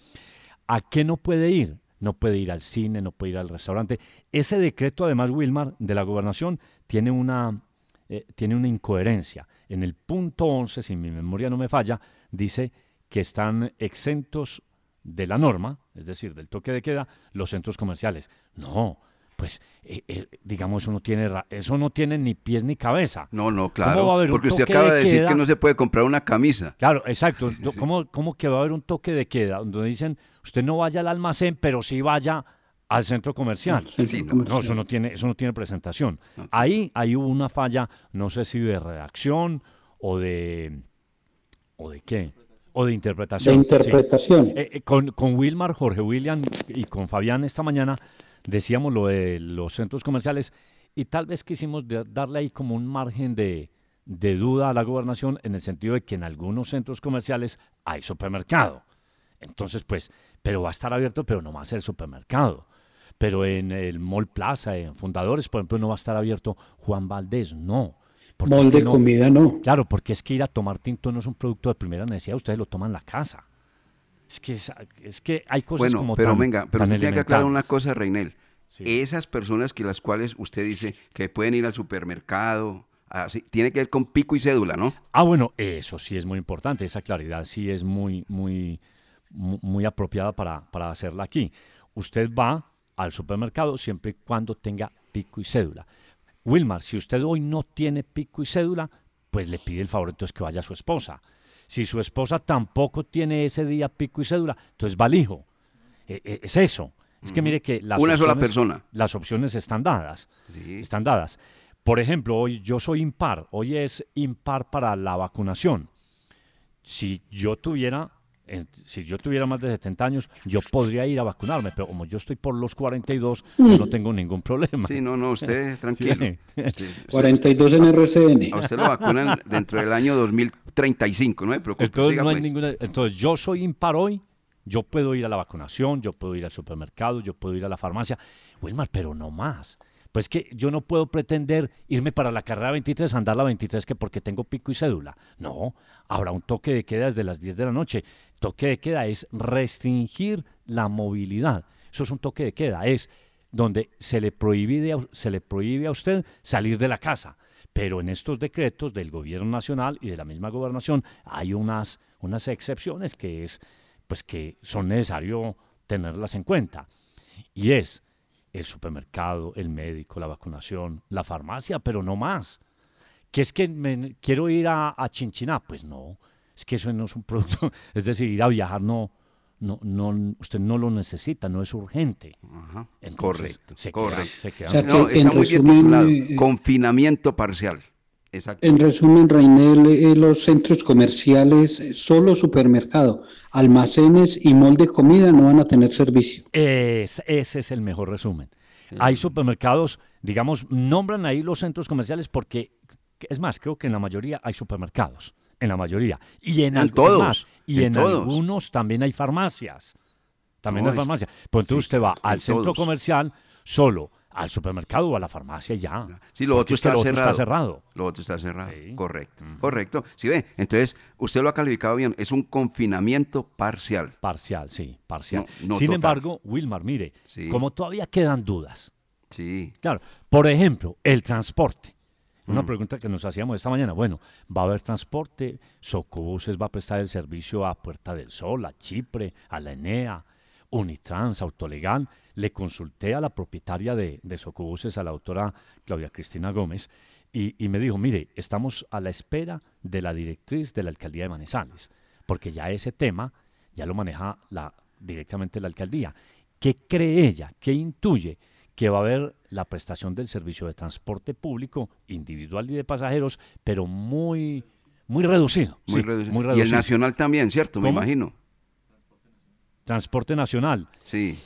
[SPEAKER 18] ¿A qué no puede ir? No puede ir al cine, no puede ir al restaurante. Ese decreto, además, Wilmar, de la gobernación, tiene una, eh, tiene una incoherencia. En el punto 11, si mi memoria no me falla, dice que están exentos de la norma, es decir, del toque de queda, los centros comerciales. No, pues eh, eh, digamos eso no tiene ra- eso no tiene ni pies ni cabeza.
[SPEAKER 4] No, no,
[SPEAKER 18] ¿Cómo va a
[SPEAKER 4] claro.
[SPEAKER 18] haber
[SPEAKER 4] Porque usted acaba
[SPEAKER 18] de
[SPEAKER 4] de decir
[SPEAKER 18] queda?
[SPEAKER 4] que no se puede comprar una camisa.
[SPEAKER 18] Claro, exacto. ¿Cómo, ¿Cómo que va a haber un toque de queda donde dicen usted no vaya al almacén, pero sí vaya al centro comercial?
[SPEAKER 7] centro
[SPEAKER 18] no, eso no tiene, eso no tiene presentación. Ahí, ahí hubo una falla, no sé si de redacción o de o de qué. O de interpretación.
[SPEAKER 7] De
[SPEAKER 18] sí.
[SPEAKER 7] interpretación.
[SPEAKER 18] Eh, eh, con, con Wilmar, Jorge William y con Fabián esta mañana decíamos lo de los centros comerciales y tal vez quisimos darle ahí como un margen de, de duda a la gobernación en el sentido de que en algunos centros comerciales hay supermercado. Entonces, pues, pero va a estar abierto, pero no va a ser supermercado. Pero en el Mall Plaza, en Fundadores, por ejemplo, no va a estar abierto Juan Valdés, no.
[SPEAKER 7] Mall
[SPEAKER 18] es que
[SPEAKER 7] de comida no.
[SPEAKER 18] Claro, porque es que ir a tomar tinto no es un producto de primera necesidad, ustedes lo toman en la casa. Es que, es, es que hay cosas
[SPEAKER 4] Bueno,
[SPEAKER 18] como
[SPEAKER 4] pero
[SPEAKER 18] tan-
[SPEAKER 4] venga, pero usted tiene que aclarar una cosa, Reinel. Esas personas que las cuales usted dice que pueden ir al supermercado, así, tiene que ver con pico y cédula, ¿no?
[SPEAKER 18] Ah, bueno, eso sí es muy importante, esa claridad sí es muy, muy, mu- muy apropiada para, para hacerla aquí. Usted va al supermercado siempre y cuando tenga pico y cédula. Wilmar, si usted hoy no tiene pico y cédula, pues le pide el favor entonces que vaya a su esposa. Si su esposa tampoco tiene ese día pico y cédula, entonces va al hijo. Eh, eh, es eso. Es que mire que las
[SPEAKER 4] Una sola
[SPEAKER 18] opciones-
[SPEAKER 4] persona.
[SPEAKER 18] Las opciones están dadas. Están dadas. Por ejemplo, hoy yo soy impar. Hoy es impar para la vacunación. Si yo tuviera, si yo tuviera más de 70 años, yo podría ir a vacunarme, pero como yo estoy por los 42, yo no tengo ningún problema.
[SPEAKER 4] Sí, no, no, usted tranquilo. Usted-
[SPEAKER 7] 42 en RCN.
[SPEAKER 4] A usted lo vacunan dentro del año 2035, no.
[SPEAKER 18] Entonces,
[SPEAKER 4] siga,
[SPEAKER 18] no hay
[SPEAKER 4] pues.
[SPEAKER 18] ninguna, entonces, yo soy impar hoy, yo puedo ir a la vacunación, yo puedo ir al supermercado, yo puedo ir a la farmacia. Wilmar, pero no más. Pues que yo no puedo pretender irme para la carrera 23, andar la 23 que porque tengo pico y cédula. No, habrá un toque de queda desde las 10 de la noche. Toque de queda es restringir la movilidad. Eso es un toque de queda, es donde se le prohíbe se le prohíbe a usted salir de la casa. Pero en estos decretos del gobierno nacional y de la misma gobernación hay unas, unas excepciones que es pues que son necesario tenerlas en cuenta. Y es el supermercado, el médico, la vacunación, la farmacia, pero no más. Que es que me- quiero ir a, a Chinchiná, pues no, es que eso no es un producto, es decir, ir a viajar no, no, no, usted no lo necesita, no es urgente. Entonces,
[SPEAKER 4] Correcto,
[SPEAKER 18] se queda-
[SPEAKER 4] correcto.
[SPEAKER 18] se queda-
[SPEAKER 7] O sea
[SPEAKER 4] No, está muy bien
[SPEAKER 7] resumen,
[SPEAKER 4] titulado.
[SPEAKER 7] eh,
[SPEAKER 4] Confinamiento parcial. Exacto.
[SPEAKER 7] En resumen, Reinel, eh, los centros comerciales, eh, solo supermercado, almacenes y mall de comida no van a tener servicio.
[SPEAKER 18] Es- ese es el mejor resumen. Hay supermercados, digamos, nombran ahí los centros comerciales porque, es más, creo que en la mayoría hay supermercados, en la mayoría. Y en,
[SPEAKER 4] todos,
[SPEAKER 18] más, y
[SPEAKER 4] en
[SPEAKER 18] en,
[SPEAKER 4] todos.
[SPEAKER 18] algunos también hay farmacias. También
[SPEAKER 4] No,
[SPEAKER 18] hay farmacias. Pues entonces
[SPEAKER 4] sí,
[SPEAKER 18] usted va al centro
[SPEAKER 4] todos.
[SPEAKER 18] comercial solo, al supermercado o a la farmacia ya.
[SPEAKER 4] Sí, lo otro está,
[SPEAKER 18] lo otro
[SPEAKER 4] cerrado.
[SPEAKER 18] está cerrado.
[SPEAKER 4] Lo otro está cerrado. Correcto. Correcto. Si ve, entonces usted lo ha calificado bien. Es un confinamiento parcial.
[SPEAKER 18] Parcial, sí, parcial.
[SPEAKER 4] No, no
[SPEAKER 18] Sin
[SPEAKER 4] total.
[SPEAKER 18] embargo, Wilmar, mire,
[SPEAKER 4] Sí.
[SPEAKER 18] como todavía quedan dudas.
[SPEAKER 4] Sí.
[SPEAKER 18] Claro. Por ejemplo, el transporte. Una
[SPEAKER 4] Mm.
[SPEAKER 18] pregunta que nos hacíamos esta mañana. Bueno, va a haber transporte, Socobuses va a prestar el servicio a Puerta del Sol, a Chipre, a la Enea, Unitrans, Autolegal. Le consulté a la propietaria de, de Socobuses, a la doctora Claudia Cristina Gómez, y, y me dijo, mire, estamos a la espera de la directriz de la alcaldía de Manizales, porque ya ese tema ya lo maneja la, directamente la alcaldía. ¿Qué cree ella? ¿Qué intuye? Que va a haber la prestación del servicio de transporte público individual y de pasajeros, pero muy, muy reducido.
[SPEAKER 4] Muy
[SPEAKER 18] sí,
[SPEAKER 4] reducido.
[SPEAKER 18] muy
[SPEAKER 4] Y el nacional también, ¿cierto? Me imagino.
[SPEAKER 18] Transporte nacional.
[SPEAKER 4] Sí.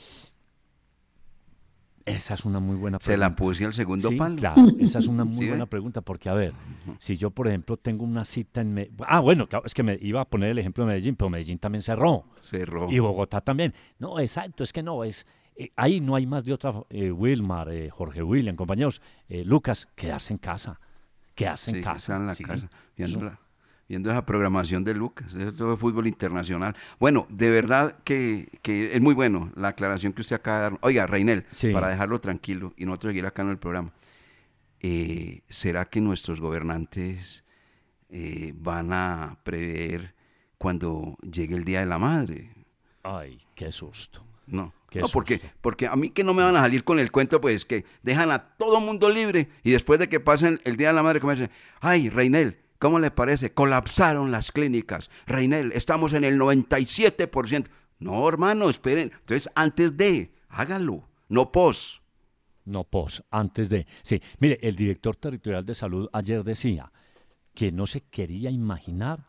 [SPEAKER 18] Esa es una muy buena
[SPEAKER 4] Se
[SPEAKER 18] pregunta.
[SPEAKER 4] la puse al segundo
[SPEAKER 18] Sí,
[SPEAKER 4] palo.
[SPEAKER 18] Claro, esa es una muy buena pregunta, porque a ver, si yo, por ejemplo, tengo una cita en... Me- ah, bueno, claro, es que me iba a poner el ejemplo de Medellín, pero Medellín también cerró.
[SPEAKER 4] Cerró.
[SPEAKER 18] Y Bogotá también. No, exacto, es que no, es... eh, ahí no hay más de otra, eh, Wilmar, eh, Jorge William, compañeros, eh, Lucas, quedarse en casa, quedarse
[SPEAKER 4] Sí,
[SPEAKER 18] en casa.
[SPEAKER 4] en la
[SPEAKER 18] sí.
[SPEAKER 4] casa, viendo
[SPEAKER 18] Eso-
[SPEAKER 4] la, viendo esa programación de Lucas, eso es todo fútbol internacional. Bueno, de verdad que, que es muy bueno la aclaración que usted acaba de dar. Oiga, Reinel,
[SPEAKER 18] Sí.
[SPEAKER 4] para dejarlo tranquilo y nosotros seguir acá en el programa, eh, ¿será que nuestros gobernantes van a prever cuando llegue el Día de la Madre?
[SPEAKER 18] Ay, qué susto.
[SPEAKER 4] No,
[SPEAKER 18] Qué
[SPEAKER 4] no porque, porque a mí que no me van a salir con el cuento, pues que dejan a todo mundo libre y después de que pasen el Día de la Madre, como dicen, ay, Reinel, ¿cómo le parece? Colapsaron las clínicas. Reinel, estamos en el 97%. No, hermano, esperen. Entonces, antes de, hágalo, no pos.
[SPEAKER 18] No pos, antes de. Sí, mire, el director territorial de salud ayer decía que no se quería imaginar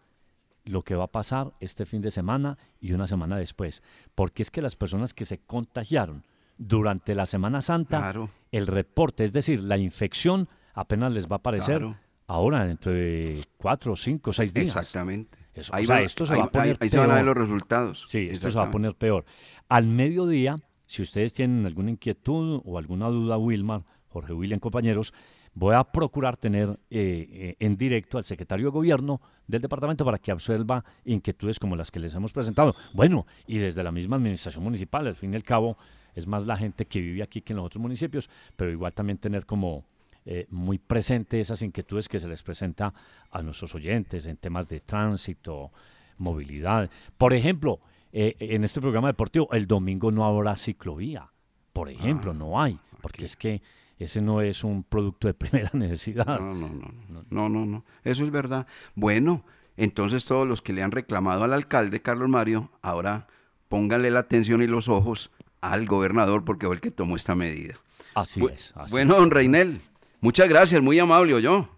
[SPEAKER 18] lo que va a pasar este fin de semana y una semana después. Porque es que las personas que se contagiaron durante la Semana Santa,
[SPEAKER 4] Claro.
[SPEAKER 18] el reporte, es decir, la infección apenas les va a aparecer
[SPEAKER 4] Claro.
[SPEAKER 18] ahora dentro de cuatro, cinco, seis días.
[SPEAKER 4] Exactamente.
[SPEAKER 18] Eso,
[SPEAKER 4] Ahí
[SPEAKER 18] o sea,
[SPEAKER 4] va-
[SPEAKER 18] esto se
[SPEAKER 4] ahí-
[SPEAKER 18] va a poner
[SPEAKER 4] ahí- ahí se van a ver los resultados.
[SPEAKER 18] Sí, esto se va a poner peor. Al mediodía, si ustedes tienen alguna inquietud o alguna duda, Wilmar, Jorge William, compañeros, voy a procurar tener eh, eh, en directo al secretario de Gobierno del departamento para que absuelva inquietudes como las que les hemos presentado. Bueno, y desde la misma administración municipal, al fin y al cabo, es más la gente que vive aquí que en los otros municipios, pero igual también tener como eh, muy presente esas inquietudes que se les presenta a nuestros oyentes en temas de tránsito, movilidad. Por ejemplo, eh, en este programa deportivo, el domingo no habrá ciclovía. Por ejemplo, no hay, porque es que ese no es un producto de primera necesidad.
[SPEAKER 4] No, no, no, no, no, no, no. Eso es verdad. Bueno, entonces todos los que le han reclamado al alcalde Carlos Mario, ahora pónganle la atención y los ojos al gobernador porque fue el que tomó esta medida.
[SPEAKER 18] Así
[SPEAKER 4] Bu-
[SPEAKER 18] es. así
[SPEAKER 4] Bueno, don Reinel, muchas gracias, muy amable, yo.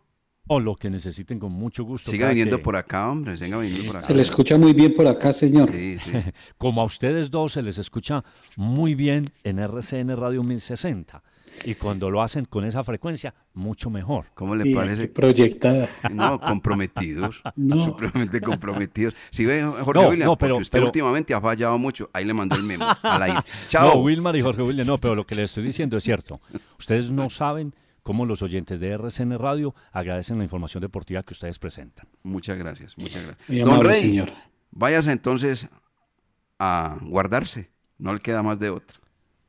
[SPEAKER 18] O lo que necesiten con mucho gusto.
[SPEAKER 4] Siga viniendo
[SPEAKER 18] que-
[SPEAKER 4] por acá, hombre, siga viniendo por acá.
[SPEAKER 7] Se le escucha muy bien por acá, señor.
[SPEAKER 4] Sí, sí.
[SPEAKER 18] Como a ustedes dos se les escucha muy bien en RCN Radio 1060. Y cuando lo hacen con esa frecuencia, mucho mejor.
[SPEAKER 4] ¿Cómo le
[SPEAKER 7] Y
[SPEAKER 4] parece?
[SPEAKER 7] proyectada.
[SPEAKER 4] No, comprometidos,
[SPEAKER 7] No.
[SPEAKER 4] supremamente comprometidos. Si ve, Jorge
[SPEAKER 18] No,
[SPEAKER 4] William,
[SPEAKER 18] no, pero-
[SPEAKER 4] porque usted
[SPEAKER 18] pero-
[SPEAKER 4] últimamente ha fallado mucho. Ahí le mandó el memo al aire. Chao.
[SPEAKER 18] No, Wilmar y Jorge William, no, pero lo que les estoy diciendo es cierto. Ustedes no saben cómo los oyentes de RCN Radio agradecen la información deportiva que ustedes presentan.
[SPEAKER 4] Muchas gracias, muchas gracias.
[SPEAKER 7] Muy
[SPEAKER 4] Don
[SPEAKER 7] amable,
[SPEAKER 4] Rey,
[SPEAKER 7] señor.
[SPEAKER 4] váyase entonces a guardarse. No le queda más de otra.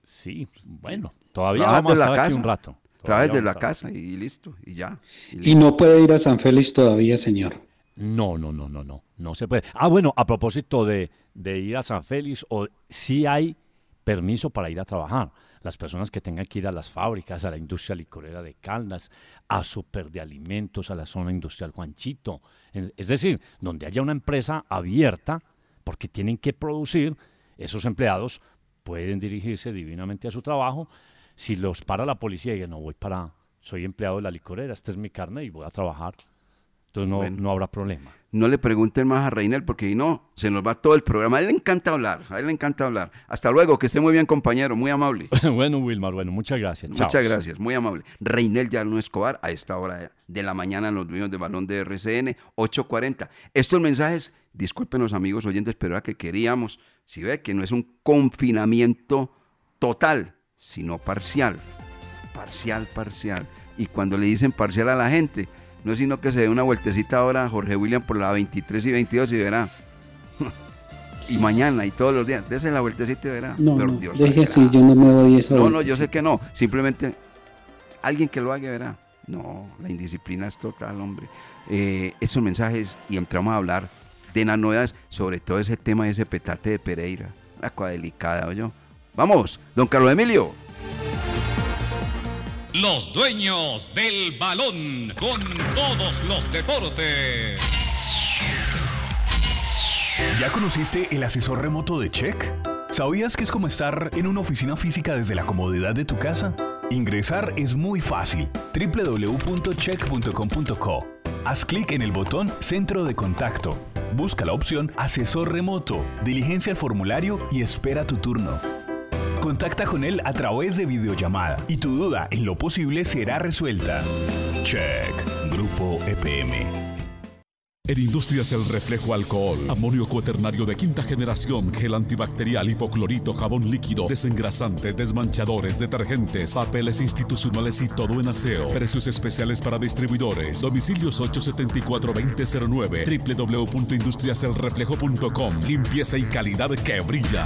[SPEAKER 18] Sí, bueno, todavía vamos a estar
[SPEAKER 4] la
[SPEAKER 18] aquí
[SPEAKER 4] casa.
[SPEAKER 18] un rato.
[SPEAKER 4] Trabaja
[SPEAKER 18] Todavía
[SPEAKER 4] desde la casa y listo, y ya. y
[SPEAKER 7] no puede ir a San Félix todavía, señor.
[SPEAKER 18] No, no, no, no, no, no se puede. Ah, bueno, a propósito de, de ir a San Félix, o sí hay permiso para ir a trabajar. Las personas que tengan que ir a las fábricas, a la industria licorera de Caldas, a Super de Alimentos, a la zona industrial Juanchito. Es es decir, donde haya una empresa abierta, porque tienen que producir, esos empleados pueden dirigirse divinamente a su trabajo. Si los para la policía y no voy para, soy empleado de la licorera, esta es mi carne y voy a trabajar. Entonces no,
[SPEAKER 4] Bueno.
[SPEAKER 18] no habrá problema.
[SPEAKER 4] No le pregunten más a Reinel porque si no, se nos va todo el programa. A él le encanta hablar, a él le encanta hablar. Hasta luego, que esté muy bien, compañero, muy amable.
[SPEAKER 18] bueno, Wilmar, bueno, muchas gracias. Chao.
[SPEAKER 4] Muchas gracias, muy amable. Reinel Llano Escobar, a esta hora de la mañana en los dueños de balón de RCN, 8.40. Estos mensajes, discúlpenos amigos oyentes, pero era que queríamos, si ve que no es un confinamiento total, sino parcial. Parcial, parcial. Y cuando le dicen parcial a la gente, no es sino que se dé una vueltecita ahora a Jorge William por la 23 y 22 y verá. y mañana y todos los días, dése la vueltecita y verá.
[SPEAKER 7] No,
[SPEAKER 4] Por
[SPEAKER 7] no,
[SPEAKER 4] Dios,
[SPEAKER 7] deje así, yo no me voy a esa
[SPEAKER 4] No, no, yo sé que no. Simplemente alguien que lo haga verá. No, la indisciplina es total, hombre. Eh, esos mensajes y entramos a hablar de las novedades, sobre todo ese tema de ese petate de Pereira. La cosa delicada, yo. Vamos, don Carlos Emilio.
[SPEAKER 15] Los dueños del balón con todos los deportes.
[SPEAKER 11] ¿Ya conociste el asesor remoto de Check? ¿Sabías que es como estar en una oficina física desde la comodidad de tu casa? Ingresar es muy fácil. www.check.com.co. Haz clic en el botón Centro de Contacto. Busca la opción Asesor Remoto, diligencia el formulario y espera tu turno. Contacta con él a través de videollamada y tu duda en lo posible será resuelta. Check. Grupo EPM.
[SPEAKER 19] En Industrias El Reflejo Alcohol, amonio cuaternario de quinta generación, gel antibacterial, hipoclorito, jabón líquido, desengrasantes, desmanchadores, detergentes, papeles institucionales y todo en aseo. Precios especiales para distribuidores. Domicilios 874-2009, www.industriaselreflejo.com. Limpieza y calidad que brilla.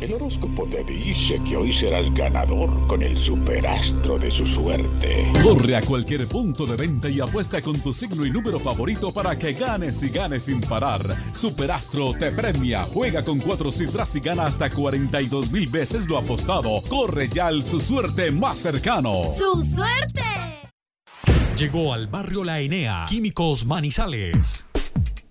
[SPEAKER 20] El horóscopo te dice que hoy serás ganador con el superastro de su suerte.
[SPEAKER 19] Corre a cualquier punto de venta y apuesta con tu signo y número favorito para que ganes y ganes sin parar. Superastro te premia, juega con cuatro cifras y gana hasta 42 mil veces lo apostado. Corre ya al su suerte más cercano.
[SPEAKER 13] ¡Su suerte!
[SPEAKER 3] Llegó al barrio La Enea, Químicos Manizales.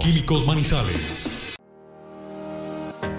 [SPEAKER 3] Químicos Manizales.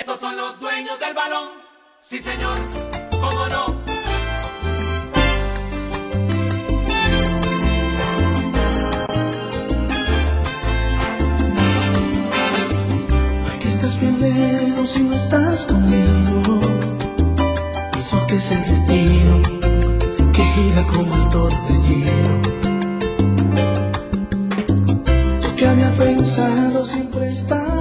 [SPEAKER 21] Estos son los dueños del balón. Sí, señor. ¿Cómo no?
[SPEAKER 22] que estás bien y no estás conmigo. Pienso que es el destino que gira como el torbellino. Yo que había pensado siempre estar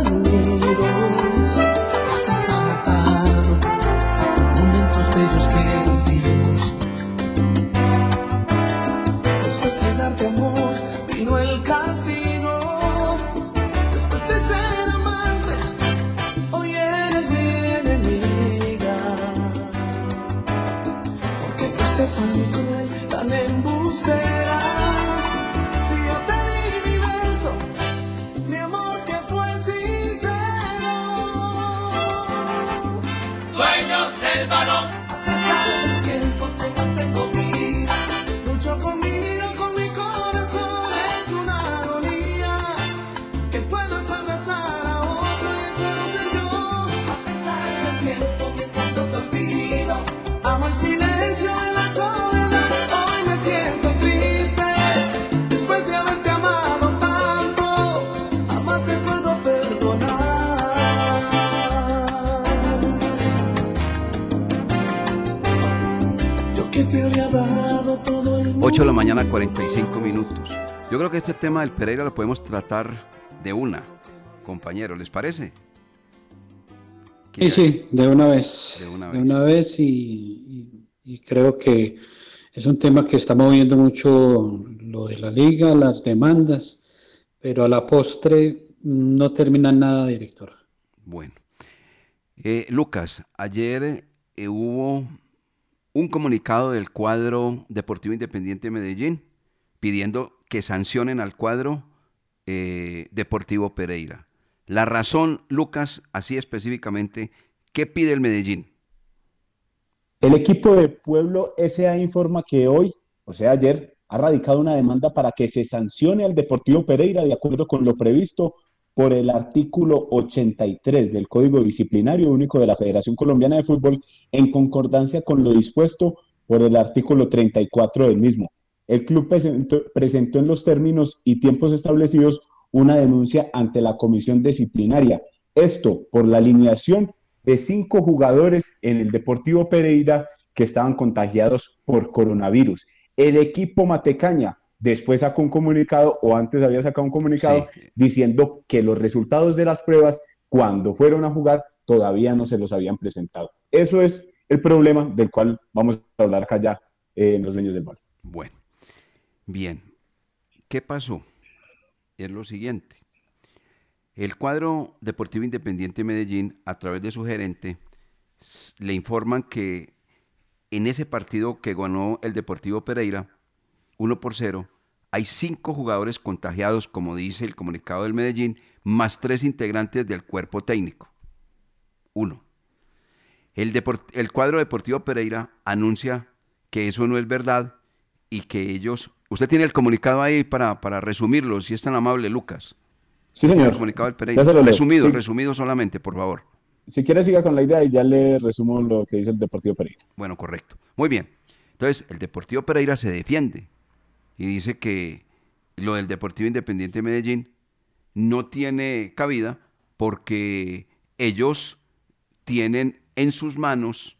[SPEAKER 4] tema del Pereira lo podemos tratar de una, compañero, ¿les parece?
[SPEAKER 7] Sí, sí, de una vez.
[SPEAKER 4] De una
[SPEAKER 7] De una vez y, y- y creo que es un tema que está moviendo mucho lo de la liga, las demandas, pero a la postre no termina nada, director.
[SPEAKER 4] Bueno. Eh, Lucas, ayer eh, hubo un comunicado del cuadro Deportivo Independiente de Medellín pidiendo que sancionen al cuadro eh, Deportivo Pereira. La razón, Lucas, así específicamente, ¿qué pide el Medellín?
[SPEAKER 8] El equipo de Pueblo SA informa que hoy, o sea ayer, ha radicado una demanda para que se sancione al Deportivo Pereira de acuerdo con lo previsto por el artículo 83 del Código Disciplinario Único de la Federación Colombiana de Fútbol en concordancia con lo dispuesto por el artículo 34 del mismo. El club presentó, presentó en los términos y tiempos establecidos una denuncia ante la comisión disciplinaria. Esto por la alineación de cinco jugadores en el Deportivo Pereira que estaban contagiados por coronavirus. El equipo Matecaña después sacó un comunicado, o antes había sacado un comunicado, diciendo que los resultados de las pruebas, cuando fueron a jugar, todavía no se los habían presentado. Eso es el problema del cual vamos a hablar acá ya eh, en los dueños del balón.
[SPEAKER 4] Bueno, bien. ¿Qué pasó? Es lo siguiente. El cuadro Deportivo Independiente Medellín, a través de su gerente, le informan que en ese partido que ganó el Deportivo Pereira, 1 por 0, hay cinco jugadores contagiados, como dice el comunicado del Medellín, más tres integrantes del cuerpo técnico. Uno. El cuadro Deportivo Pereira anuncia que eso no es verdad y que ellos... Usted tiene el comunicado ahí para, para resumirlo, si es tan amable, Lucas.
[SPEAKER 8] Sí, señor.
[SPEAKER 4] El comunicado del Pereira.
[SPEAKER 8] Se.
[SPEAKER 4] Resumido,
[SPEAKER 8] Sí.
[SPEAKER 4] resumido solamente, por favor.
[SPEAKER 8] Si quiere, siga con la idea y ya le resumo lo que dice el Deportivo Pereira.
[SPEAKER 4] Bueno, correcto. Muy bien. Entonces, el Deportivo Pereira se defiende y dice que lo del Deportivo Independiente de Medellín no tiene cabida porque ellos tienen en sus manos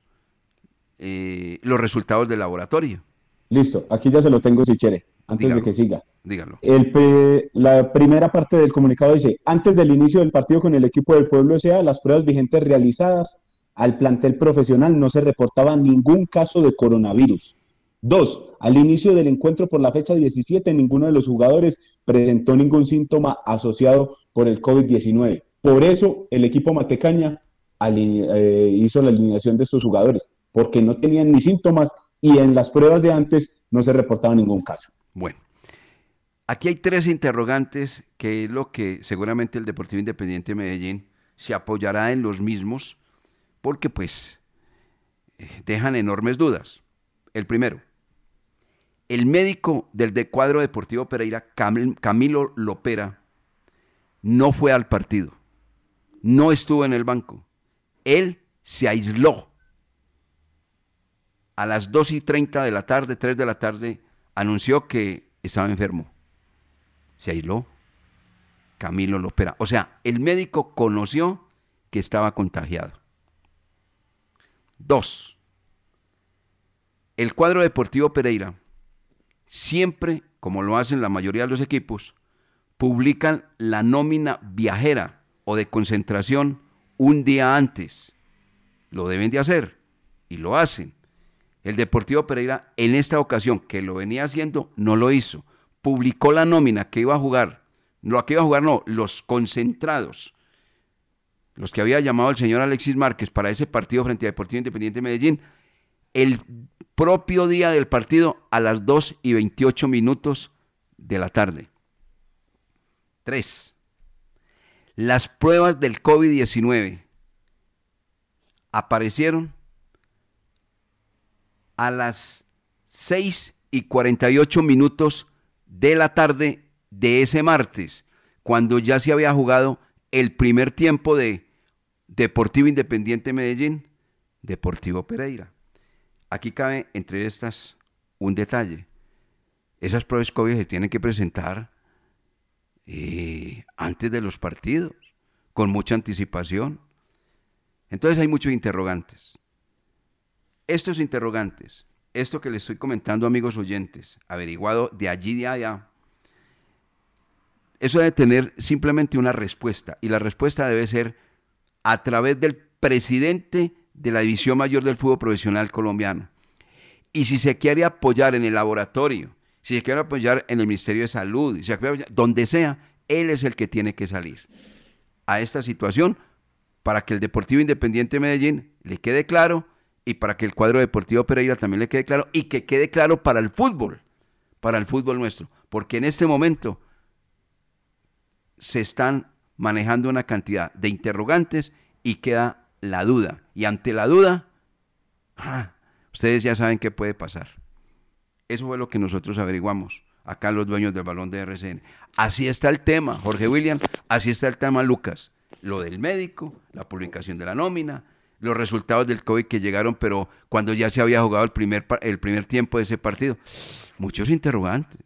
[SPEAKER 4] eh, los resultados del laboratorio.
[SPEAKER 8] Listo, aquí ya se lo tengo si quiere, antes
[SPEAKER 4] Dígalo.
[SPEAKER 8] de que siga.
[SPEAKER 4] Dígalo.
[SPEAKER 8] El la primera parte del comunicado dice, antes del inicio del partido con el equipo del Pueblo S.A., las pruebas vigentes realizadas al plantel profesional no se reportaba ningún caso de coronavirus. Dos, al inicio del encuentro por la fecha 17, ninguno de los jugadores presentó ningún síntoma asociado por el COVID-19. Por eso el equipo Matecaña eh, hizo la alineación de estos jugadores, porque no tenían ni síntomas y en las pruebas de antes no se reportaba ningún caso.
[SPEAKER 4] Bueno, aquí hay tres interrogantes que es lo que seguramente el Deportivo Independiente de Medellín se apoyará en los mismos porque pues eh, dejan enormes dudas. El primero, el médico del de cuadro Deportivo Pereira, Camil- Camilo Lopera, no fue al partido, no estuvo en el banco. Él se aisló. A las 2 y 30 de la tarde, 3 de la tarde, anunció que estaba enfermo. Se aisló. Camilo Lopera. O sea, el médico conoció que estaba contagiado. Dos, el cuadro deportivo Pereira, siempre, como lo hacen la mayoría de los equipos, publican la nómina viajera o de concentración un día antes. Lo deben de hacer y lo hacen. El Deportivo Pereira en esta ocasión, que lo venía haciendo, no lo hizo. Publicó la nómina que iba a jugar. Lo que iba a jugar no, los concentrados. Los que había llamado el señor Alexis Márquez para ese partido frente a Deportivo Independiente de Medellín, el propio día del partido a las 2 y 28 minutos de la tarde. Tres, las pruebas del COVID-19 aparecieron a las 6 y 48 minutos de la tarde de ese martes, cuando ya se había jugado el primer tiempo de Deportivo Independiente Medellín, Deportivo Pereira. Aquí cabe entre estas un detalle. Esas pruebas COVID se tienen que presentar eh, antes de los partidos, con mucha anticipación. Entonces hay muchos interrogantes. Estos interrogantes, esto que les estoy comentando, amigos oyentes, averiguado de allí de allá, eso debe tener simplemente una respuesta. Y la respuesta debe ser a través del presidente de la División Mayor del Fútbol Profesional Colombiano. Y si se quiere apoyar en el laboratorio, si se quiere apoyar en el Ministerio de Salud, si se quiere apoyar- donde sea, él es el que tiene que salir a esta situación para que el Deportivo Independiente de Medellín le quede claro y para que el cuadro Deportivo Pereira también le quede claro y que quede claro para el fútbol, para el fútbol nuestro, porque en este momento se están manejando una cantidad de interrogantes y queda la duda. Y ante la duda, ¡ja! ustedes ya saben qué puede pasar. Eso fue lo que nosotros averiguamos acá los dueños del balón de RCN. Así está el tema, Jorge William, así está el tema, Lucas. Lo del médico, la publicación de la nómina, los resultados del COVID que llegaron, pero cuando ya se había jugado el primer, el primer tiempo de ese partido. Muchos interrogantes.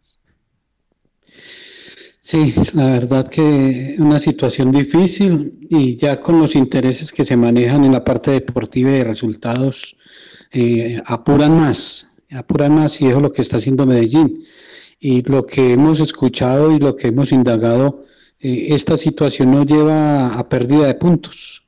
[SPEAKER 7] Sí, la verdad que una situación difícil y ya con los intereses que se manejan en la parte deportiva y de resultados eh, apuran más, apuran más y eso es lo que está haciendo Medellín. Y lo que hemos escuchado y lo que hemos indagado, eh, esta situación nos lleva a pérdida de puntos.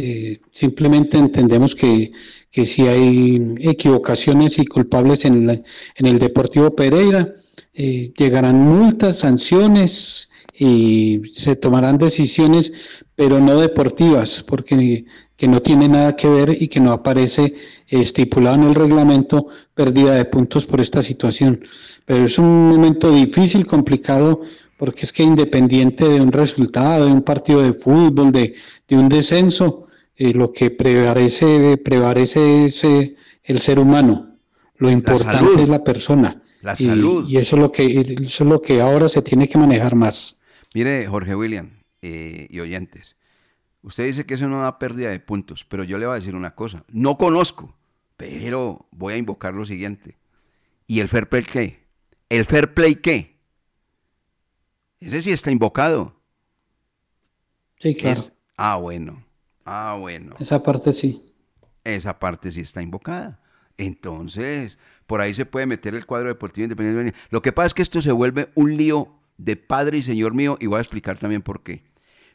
[SPEAKER 7] Eh, simplemente entendemos que, que si hay equivocaciones y culpables en, la- en el Deportivo Pereira, eh, llegarán multas, sanciones y se tomarán decisiones, pero no deportivas, porque que no tiene nada que ver y que no aparece estipulado en el reglamento pérdida de puntos por esta situación. Pero es un momento difícil, complicado, porque es que independiente de un resultado, de un partido de fútbol, de, de un descenso, eh, lo que prevalece, prevalece es eh, el ser humano. Lo importante es la persona.
[SPEAKER 4] La
[SPEAKER 7] Y-
[SPEAKER 4] salud.
[SPEAKER 7] Y, eso es lo que eso es lo que ahora se tiene que manejar más.
[SPEAKER 4] Mire, Jorge William eh, y oyentes, usted dice que eso no da pérdida de puntos, pero yo le voy a decir una cosa. No conozco, pero voy a invocar lo siguiente. ¿Y el fair play qué? ¿El fair play qué? Ese sí está invocado.
[SPEAKER 7] Sí, claro.
[SPEAKER 4] Es- ah, bueno. Ah, bueno.
[SPEAKER 7] Esa parte sí.
[SPEAKER 4] Esa parte sí está invocada. Entonces, por ahí se puede meter el cuadro deportivo independiente. Lo que pasa es que esto se vuelve un lío de padre y señor mío, y voy a explicar también por qué.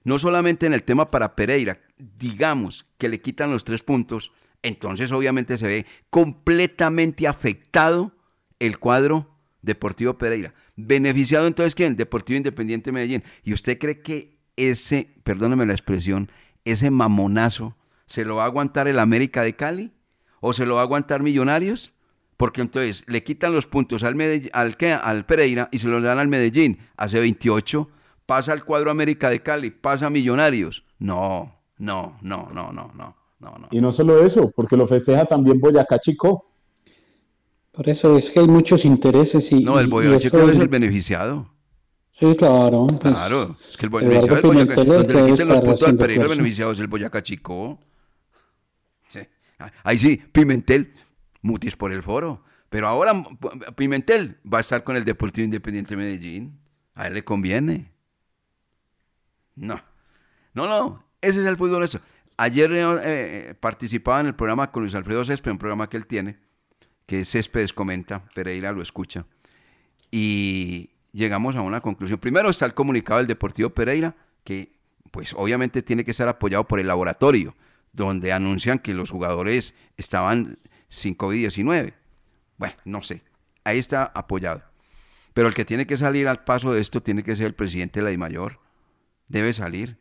[SPEAKER 4] No solamente en el tema para Pereira, digamos que le quitan los tres puntos, entonces obviamente se ve completamente afectado el cuadro Deportivo Pereira. Beneficiado entonces quién? Deportivo Independiente Medellín. ¿Y usted cree que ese, perdóneme la expresión, ese mamonazo se lo va a aguantar el América de Cali? ¿O se lo va a aguantar Millonarios? Porque entonces le quitan los puntos al, Medell- al, ¿qué? al Pereira y se los dan al Medellín. Hace 28, pasa al cuadro América de Cali, pasa a Millonarios. No, no, no, no, no, no, no, no.
[SPEAKER 8] Y no solo eso, porque lo festeja también Boyacá Chico.
[SPEAKER 7] Por eso es que hay muchos intereses y
[SPEAKER 4] No, el Boyacá Chico es el beneficiado.
[SPEAKER 7] Sí, claro. pues,
[SPEAKER 4] Claro, es que el beneficiado del Boyacá, donde le quiten los puntos al Pereira, el beneficiado es el Boyacá Chico. Sí. Ahí sí, Pimentel, mutis por el foro. Pero ahora Pimentel va a estar con el Deportivo Independiente de Medellín. A él le conviene. No, no, no, ese es el fútbol eso. Ayer eh, eh, participaba en el programa con Luis Alfredo Césped, un programa que él tiene, que Céspedes comenta, Pereira lo escucha, y llegamos a una conclusión. Primero está el comunicado del Deportivo Pereira, que pues obviamente tiene que estar apoyado por el laboratorio, donde anuncian que los jugadores estaban sin COVID-19. Bueno, no sé, ahí está apoyado. Pero el que tiene que salir al paso de esto tiene que ser el presidente de la DIMAYOR. Debe salir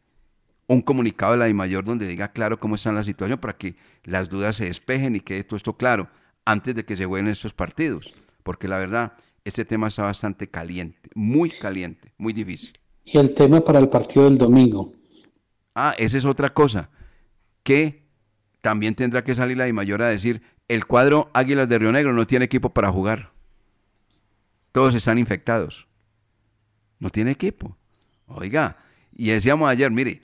[SPEAKER 4] un comunicado de la DIMAYOR donde diga claro cómo está la situación para que las dudas se despejen y quede todo esto claro antes de que se jueguen estos partidos. Porque la verdad, este tema está bastante caliente, muy caliente, muy difícil.
[SPEAKER 7] Y el tema para el partido del domingo.
[SPEAKER 4] Ah, esa es otra cosa, que también tendrá que salir la DIMAYOR a decir, el cuadro Águilas de Río Negro no tiene equipo para jugar. Todos están infectados. No tiene equipo. Oiga, y decíamos ayer, mire,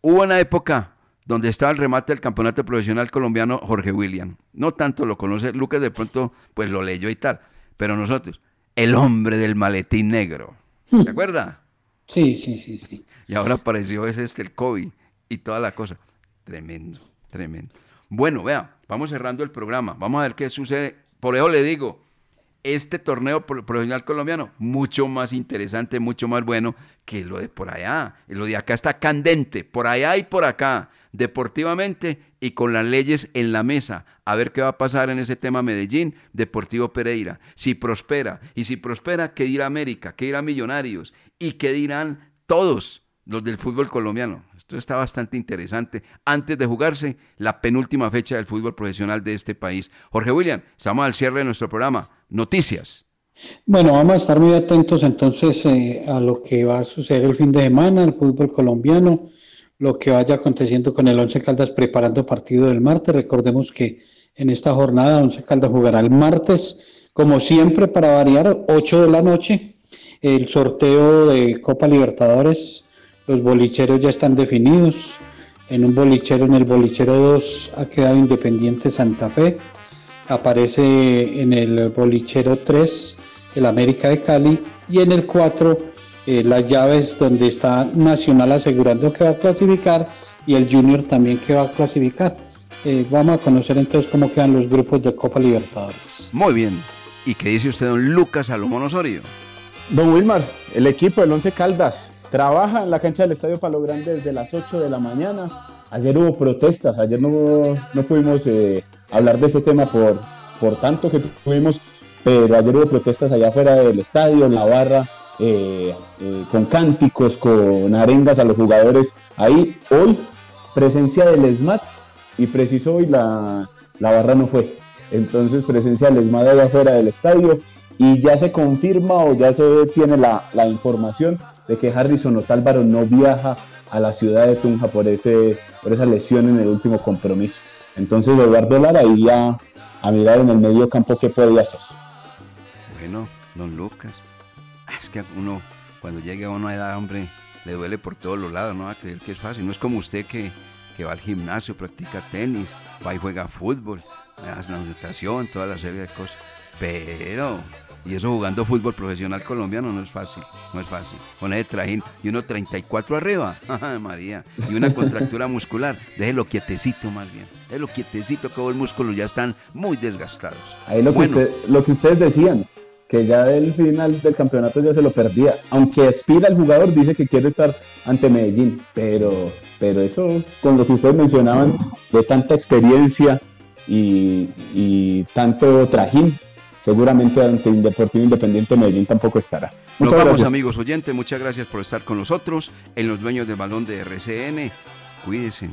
[SPEAKER 4] hubo una época donde estaba el remate del campeonato profesional colombiano Jorge William. No tanto lo conoce, Lucas de pronto pues lo leyó y tal, pero nosotros, el hombre del maletín negro. ¿Se acuerda?
[SPEAKER 7] Sí, sí, sí, sí.
[SPEAKER 4] Y ahora apareció ese este, el COVID y toda la cosa. Tremendo, tremendo. Bueno, vea, vamos cerrando el programa. Vamos a ver qué sucede. Por eso le digo, este torneo pro- profesional colombiano, mucho más interesante, mucho más bueno que lo de por allá. Lo de acá está candente, por allá y por acá, deportivamente y con las leyes en la mesa. A ver qué va a pasar en ese tema Medellín, Deportivo Pereira. Si prospera, y si prospera, ¿qué dirá América? ¿Qué dirá Millonarios? ¿Y qué dirán todos los del fútbol colombiano? Esto está bastante interesante. Antes de jugarse la penúltima fecha del fútbol profesional de este país. Jorge William, estamos al cierre de nuestro programa. Noticias.
[SPEAKER 7] Bueno, vamos a estar muy atentos entonces eh, a lo que va a suceder el fin de semana, el fútbol colombiano, lo que vaya aconteciendo con el Once Caldas preparando partido del martes. Recordemos que en esta jornada Once Caldas jugará el martes, como siempre, para variar, 8 de la noche, el sorteo de Copa Libertadores. Los bolicheros ya están definidos. En un bolichero, en el bolichero 2 ha quedado Independiente Santa Fe. Aparece en el bolichero 3 el América de Cali y en el 4 eh, las llaves donde está Nacional asegurando que va a clasificar y el Junior también que va a clasificar. Eh, vamos a conocer entonces cómo quedan los grupos de Copa Libertadores.
[SPEAKER 4] Muy bien. ¿Y qué dice usted, don Lucas Salomón Osorio?
[SPEAKER 8] Don Wilmar, el equipo del Once Caldas trabaja en la cancha del Estadio Palo Grande desde las 8 de la mañana. Ayer hubo protestas, ayer no, no pudimos eh, hablar de ese tema por, por tanto que tuvimos, pero ayer hubo protestas allá afuera del estadio, en la barra, eh, eh, con cánticos, con arengas a los jugadores. Ahí, hoy, presencia del ESMAD, y preciso hoy la, la barra no fue. Entonces, presencia del ESMAD allá afuera del estadio, y ya se confirma o ya se tiene la, la información de que Harrison Otálvaro no viaja a la ciudad de Tunja por, ese, por esa lesión en el último compromiso. Entonces Eduardo Lara iría a mirar en el medio campo qué podía hacer.
[SPEAKER 4] Bueno, don Lucas. Es que uno, cuando llegue a una edad, hombre, le duele por todos los lados, no va a creer que es fácil. No es como usted que, que va al gimnasio, practica tenis, va y juega fútbol, hace la natación, toda la serie de cosas. Pero, y eso jugando fútbol profesional colombiano no es fácil, no es fácil. Con ese trajín y uno 34 arriba, ¡ay, María, y una contractura muscular, déjelo quietecito más bien, déjelo quietecito que los músculos ya están muy desgastados.
[SPEAKER 8] Ahí lo que, usted- lo que ustedes decían, que ya del final del campeonato ya se lo perdía. Aunque aspira el jugador, dice que quiere estar ante Medellín, pero, pero eso con lo que ustedes mencionaban de tanta experiencia y, y tanto trajín, seguramente ante Deportivo Independiente Medellín tampoco estará.
[SPEAKER 4] Nos
[SPEAKER 8] Muchas
[SPEAKER 4] vamos
[SPEAKER 8] gracias.
[SPEAKER 4] amigos oyentes, muchas gracias por estar con nosotros en los dueños del balón de RCN. Cuídense.